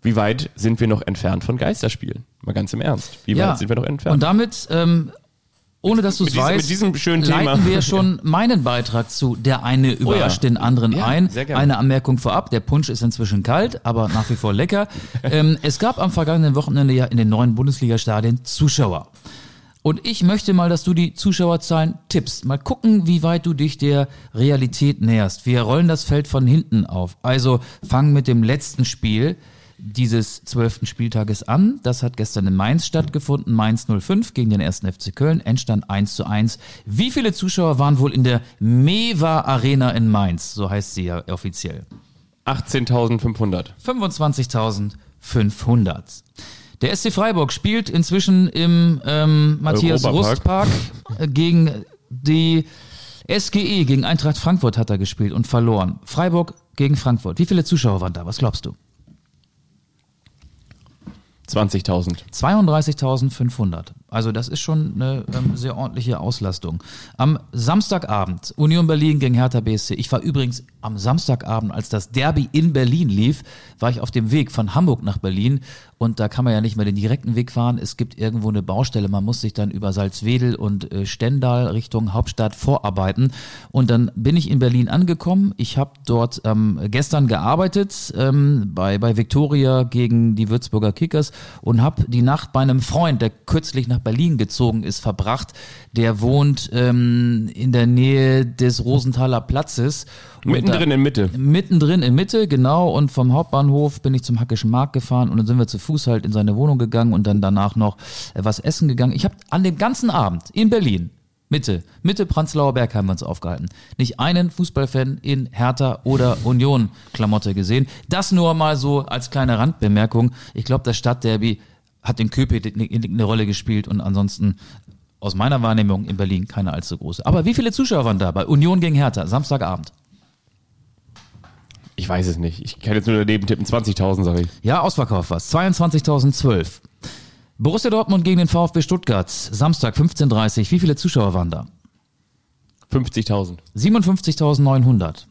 wie weit sind wir noch entfernt von Geisterspielen? Mal ganz im Ernst. Wie weit sind wir noch entfernt? Und damit, ähm, ohne dass du es weißt, mit diesem schönen leiten Thema. wir schon meinen Beitrag zu Der eine überrascht ja. den anderen Ja, ein. Eine Anmerkung vorab, der Punsch ist inzwischen kalt, aber nach wie vor lecker. <laughs> ähm, es gab am vergangenen Wochenende ja in den neuen Bundesliga-Stadien Zuschauer. Und ich möchte mal, dass du die Zuschauerzahlen tippst. Mal gucken, wie weit du dich der Realität näherst. Wir rollen das Feld von hinten auf. Also fangen mit dem letzten Spiel dieses zwölften Spieltages an. Das hat gestern in Mainz stattgefunden. Mainz 05 gegen den ersten FC Köln. Endstand 1 zu 1. Wie viele Zuschauer waren wohl in der Mewa Arena in Mainz? So heißt sie ja offiziell. 18.500. 25.500. Der SC Freiburg spielt inzwischen im ähm, Matthias. Rust Park gegen die SGE, gegen Eintracht Frankfurt hat er gespielt und verloren. Freiburg gegen Frankfurt. Wie viele Zuschauer waren da? Was glaubst du? 20.000. 32.500. Also das ist schon eine ähm, sehr ordentliche Auslastung. Am Samstagabend Union Berlin gegen Hertha BSC. Ich war übrigens am Samstagabend, als das Derby in Berlin lief, war ich auf dem Weg von Hamburg nach Berlin und da kann man ja nicht mehr den direkten Weg fahren. Es gibt irgendwo eine Baustelle. Man muss sich dann über Salzwedel und äh, Stendal Richtung Hauptstadt vorarbeiten. Und dann bin ich in Berlin angekommen. Ich habe dort ähm, gestern gearbeitet ähm, bei, bei Victoria gegen die Würzburger Kickers und habe die Nacht bei einem Freund, der kürzlich nach Berlin gezogen ist, verbracht. Der wohnt ähm, in der Nähe des Rosenthaler Platzes. Mittendrin da- in Mitte. Mittendrin in Mitte, genau. Und vom Hauptbahnhof bin ich zum Hackischen Markt gefahren und dann sind wir zu Fuß halt in seine Wohnung gegangen und dann danach noch äh, was essen gegangen. Ich habe an dem ganzen Abend in Berlin, Mitte, Mitte Prenzlauer Berg haben wir uns aufgehalten, nicht einen Fußballfan in Hertha oder Union Klamotte gesehen. Das nur mal so als kleine Randbemerkung. Ich glaube, das Stadtderby hat in Köpenick eine, eine Rolle gespielt und ansonsten aus meiner Wahrnehmung in Berlin keine allzu große. Aber wie viele Zuschauer waren da bei Union gegen Hertha, Samstagabend? Ich weiß es nicht. Ich kann jetzt nur daneben tippen. 20.000, sag ich. Ja, Ausverkauf war's. 22.012. Borussia Dortmund gegen den VfB Stuttgart. Samstag 15.30 Wie viele Zuschauer waren da? 50.000. 57.900.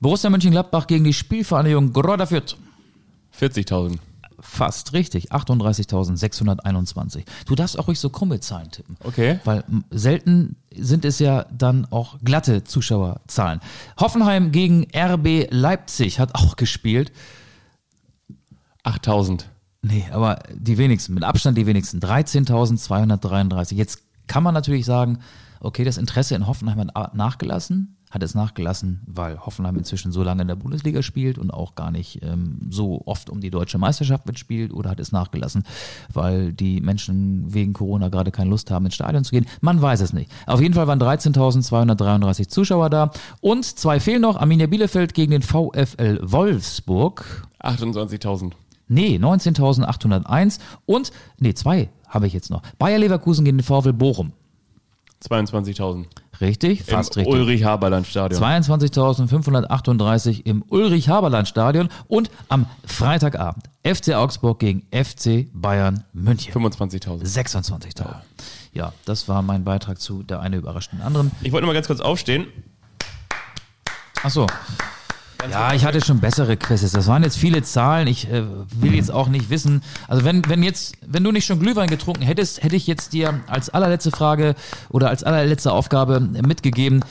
Borussia Mönchengladbach gegen die Spielvereinigung Grodda Fürth. 40.000. Fast richtig. 38.621. Du darfst auch ruhig so krumme Zahlen tippen. Okay. Weil selten sind es ja dann auch glatte Zuschauerzahlen. Hoffenheim gegen RB Leipzig hat auch gespielt. 8.000. Nee, aber die wenigsten, mit Abstand die wenigsten. 13.233. Jetzt kann man natürlich sagen, okay, das Interesse in Hoffenheim hat nachgelassen. Hat es nachgelassen, weil Hoffenheim inzwischen so lange in der Bundesliga spielt und auch gar nicht ähm, so oft um die deutsche Meisterschaft mitspielt oder hat es nachgelassen, weil die Menschen wegen Corona gerade keine Lust haben, ins Stadion zu gehen. Man weiß es nicht. Auf jeden Fall waren 13.233 Zuschauer da und zwei fehlen noch. Arminia Bielefeld gegen den VfL Wolfsburg. 28.000. Nee, 19.801 und, nee, zwei habe ich jetzt noch. Bayer Leverkusen gegen den VfL Bochum. 22.000. Richtig? Fast Im richtig. Ulrich-Haberland-Stadion. 22.538 im Ulrich-Haberland-Stadion und am Freitagabend FC Augsburg gegen FC Bayern München. 25.000. 26.000. Ja, das war mein Beitrag zu der eine überrascht den anderen. Ich wollte noch mal ganz kurz aufstehen. Ach so. Ja, ich hatte schon bessere Quizzes. Das waren jetzt viele Zahlen. Ich äh, will jetzt auch nicht wissen. Also wenn, wenn jetzt, wenn du nicht schon Glühwein getrunken hättest, hätte ich jetzt dir als allerletzte Frage oder als allerletzte Aufgabe mitgegeben.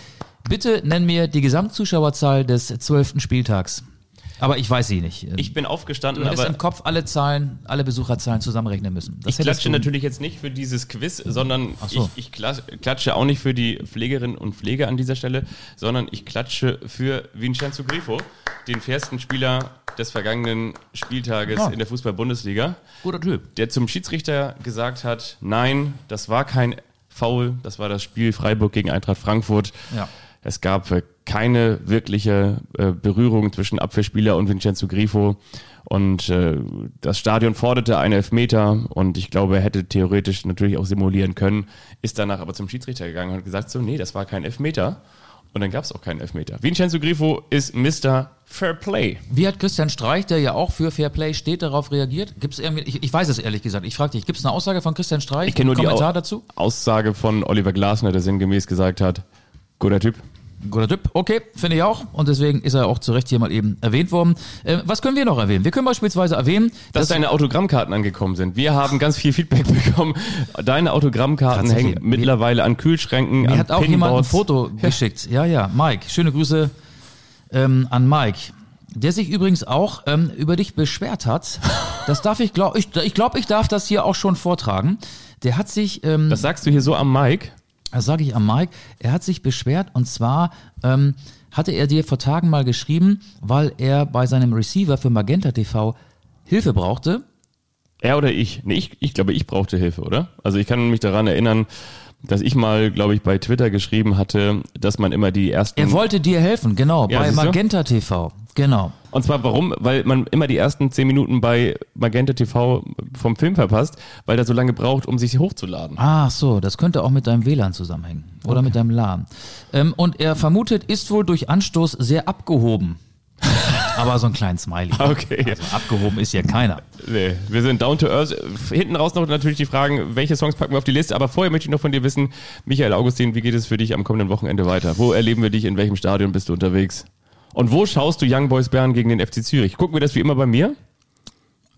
Bitte nenn mir die Gesamtzuschauerzahl des zwölften Spieltags. Aber ich weiß sie nicht. Ich bin aufgestanden, du aber im Kopf alle Zahlen, alle Besucherzahlen zusammenrechnen müssen. Das ich klatsche du- natürlich jetzt nicht für dieses Quiz, sondern Ach so. ich, ich klatsche auch nicht für die Pflegerinnen und Pfleger an dieser Stelle, sondern ich klatsche für Vincenzo Grifo, den fairsten Spieler des vergangenen Spieltages Ah. in der Fußball-Bundesliga, Guter Typ. der zum Schiedsrichter gesagt hat, nein, das war kein Foul, das war das Spiel Freiburg gegen Eintracht Frankfurt. Ja. Es gab äh, keine wirkliche äh, Berührung zwischen Abwehrspieler und Vincenzo Grifo. Und äh, das Stadion forderte einen Elfmeter und ich glaube, er hätte theoretisch natürlich auch simulieren können, ist danach aber zum Schiedsrichter gegangen und hat gesagt, so, nee, das war kein Elfmeter. Und dann gab es auch keinen Elfmeter. Vincenzo Grifo ist Mr. Fair Play. Wie hat Christian Streich, der ja auch für Fairplay steht, darauf reagiert? Gibt's irgendwie, ich, ich weiß es ehrlich gesagt, ich frage dich, gibt es eine Aussage von Christian Streich? Ich kenne nur die Au dazu? Aussage von Oliver Glasner, der sinngemäß gesagt hat, guter Typ. Guter Typ. Okay, finde ich auch. Und deswegen ist er auch zu Recht hier mal eben erwähnt worden. Äh, was können wir noch erwähnen? Wir können beispielsweise erwähnen, dass deine Autogrammkarten angekommen sind. Wir haben ganz viel Feedback <laughs> bekommen. Deine Autogrammkarten hängen mittlerweile an Kühlschränken, Mir an hat auch jemand ein. Foto geschickt. Ja, ja, Mike. Schöne Grüße ähm, an Mike. Der sich übrigens auch ähm, über dich beschwert hat. <laughs> Das darf ich, glaube ich, ich glaube, ich darf das hier auch schon vortragen. Der hat sich, ähm, Das sagst du hier so am Mic. Das sage ich am Mike, er hat sich beschwert und zwar ähm, hatte er dir vor Tagen mal geschrieben, weil er bei seinem Receiver für Magenta TV Hilfe brauchte. Er oder ich? Nee, ich, ich glaube, ich brauchte Hilfe, oder? Also ich kann mich daran erinnern, dass ich mal, glaube ich, bei Twitter geschrieben hatte, dass man immer die ersten... Er wollte dir helfen, genau, Ja, bei? Magenta TV. Genau. Und zwar warum? Weil man immer die ersten zehn Minuten bei Magenta TV vom Film verpasst, weil der so lange braucht, um sich hochzuladen. Ach so, das könnte auch mit deinem WLAN zusammenhängen. Oder mit deinem LAN. Ähm, und er vermutet, ist wohl durch Anstoß sehr abgehoben. <laughs> Aber so ein kleinen Smiley. Okay. Also abgehoben ist ja keiner. Nee, wir sind down to earth. Hinten raus noch natürlich die Fragen, welche Songs packen wir auf die Liste. Aber vorher möchte ich noch von dir wissen, Michael Augustin, wie geht es für dich am kommenden Wochenende weiter? Wo erleben wir dich? In welchem Stadion bist du unterwegs? Und wo schaust du Young Boys Bern gegen den FC Zürich? Gucken wir das wie immer bei mir?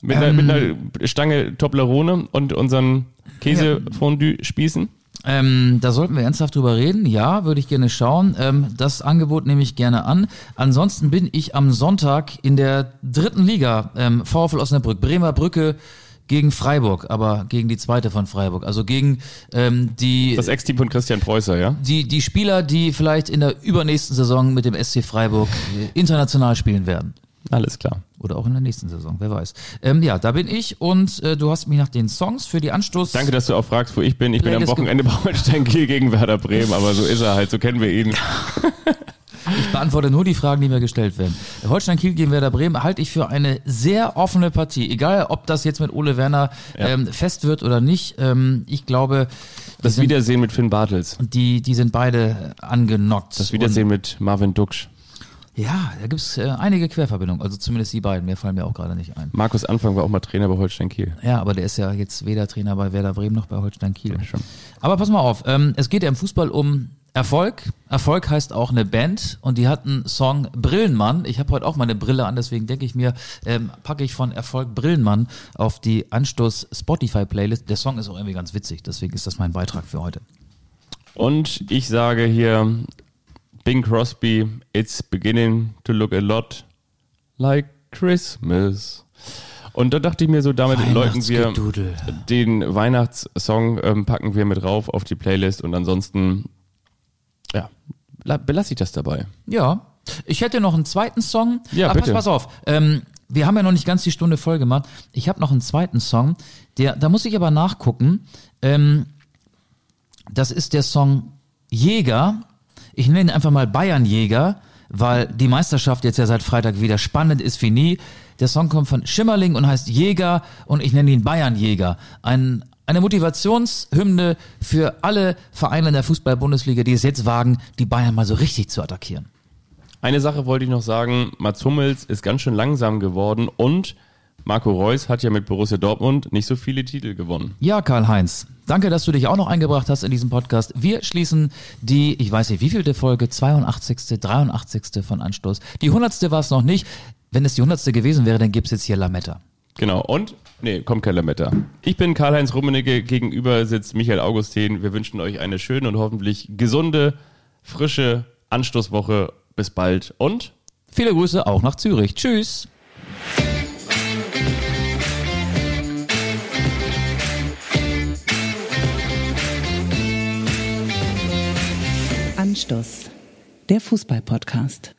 Mit, einer, mit einer Stange Toblerone und unseren Käsefondue-Spießen? Ähm, da sollten wir ernsthaft drüber reden. Ja, würde ich gerne schauen. Ähm, das Angebot nehme ich gerne an. Ansonsten bin ich am Sonntag in der dritten Liga, ähm, VfL Osnabrück, Bremer Brücke gegen Freiburg, aber gegen die zweite von Freiburg. Also gegen ähm, die, Das Ex-Team von Christian Preußer, ja? die, die Spieler, die vielleicht in der übernächsten Saison mit dem SC Freiburg äh, international spielen werden. Alles klar. Oder auch in der nächsten Saison, wer weiß. Ähm, ja, da bin ich und äh, du hast mich nach den Songs für die Anstoß. Danke, dass du auch fragst, wo ich bin. Ich bin am Playlist Wochenende bei Holstein Kiel gegen Werder Bremen, aber so ist er halt, so kennen wir ihn. <laughs> Ich beantworte nur die Fragen, die mir gestellt werden. Holstein Kiel gegen Werder Bremen halte ich für eine sehr offene Partie. Egal, ob das jetzt mit Ole Werner Ja. ähm, fest wird oder nicht. Ähm, ich glaube, Das sind, Wiedersehen mit Finn Bartels. die, die sind beide angenockt. Das Wiedersehen mit Marvin Duksch. Ja, da gibt's äh, einige Querverbindungen. Also zumindest die beiden. Mehr fallen mir auch gerade nicht ein. Markus Anfang war auch mal Trainer bei Holstein Kiel. Ja, aber der ist ja jetzt weder Trainer bei Werder Bremen noch bei Holstein Kiel. schon. Aber pass mal auf, ähm, es geht ja im Fußball um Erfolg. Erfolg heißt auch eine Band und die hat einen Song Brillenmann. Ich habe heute auch meine Brille an, deswegen denke ich mir, ähm, packe ich von Erfolg Brillenmann auf die Anstoß Spotify Playlist. Der Song ist auch irgendwie ganz witzig, deswegen ist das mein Beitrag für heute. Und ich sage hier, Bing Crosby, it's beginning to look a lot like Christmas. Und da dachte ich mir so, damit läuten wir den Weihnachtssong, ähm, packen wir mit rauf auf die Playlist und ansonsten, ja, la- belasse ich das dabei. Ja, ich hätte noch einen zweiten Song. Ja, Ah, bitte. Pass, pass auf. Ähm, wir haben ja noch nicht ganz die Stunde voll gemacht. Ich habe noch einen zweiten Song. Der, da muss ich aber nachgucken. Ähm, das ist der Song Jäger. Ich nenne ihn einfach mal Bayern Jäger, weil die Meisterschaft jetzt ja seit Freitag wieder spannend ist wie nie. Der Song kommt von Schimmerling und heißt Jäger und ich nenne ihn Bayern Jäger. Ein, eine Motivationshymne für alle Vereine in der Fußball-Bundesliga, die es jetzt wagen, die Bayern mal so richtig zu attackieren. Eine Sache wollte ich noch sagen, Mats Hummels ist ganz schön langsam geworden und Marco Reus hat ja mit Borussia Dortmund nicht so viele Titel gewonnen. Ja, Karl-Heinz, Danke, dass du dich auch noch eingebracht hast in diesem Podcast. Wir schließen die, ich weiß nicht, wievielte Folge, 82., 83. von Anstoß. Die 100. war es noch nicht. Wenn es die 100. gewesen wäre, dann gibt's jetzt hier Lametta. Genau. Und, nee, kommt kein Lametta. Ich bin Karl-Heinz Rummenigge, gegenüber sitzt Michael Augustin. Wir wünschen euch eine schöne und hoffentlich gesunde, frische Anstoßwoche. Bis bald und Viele Grüße auch nach Zürich. Tschüss. Anstoß. Der Fußball-Podcast.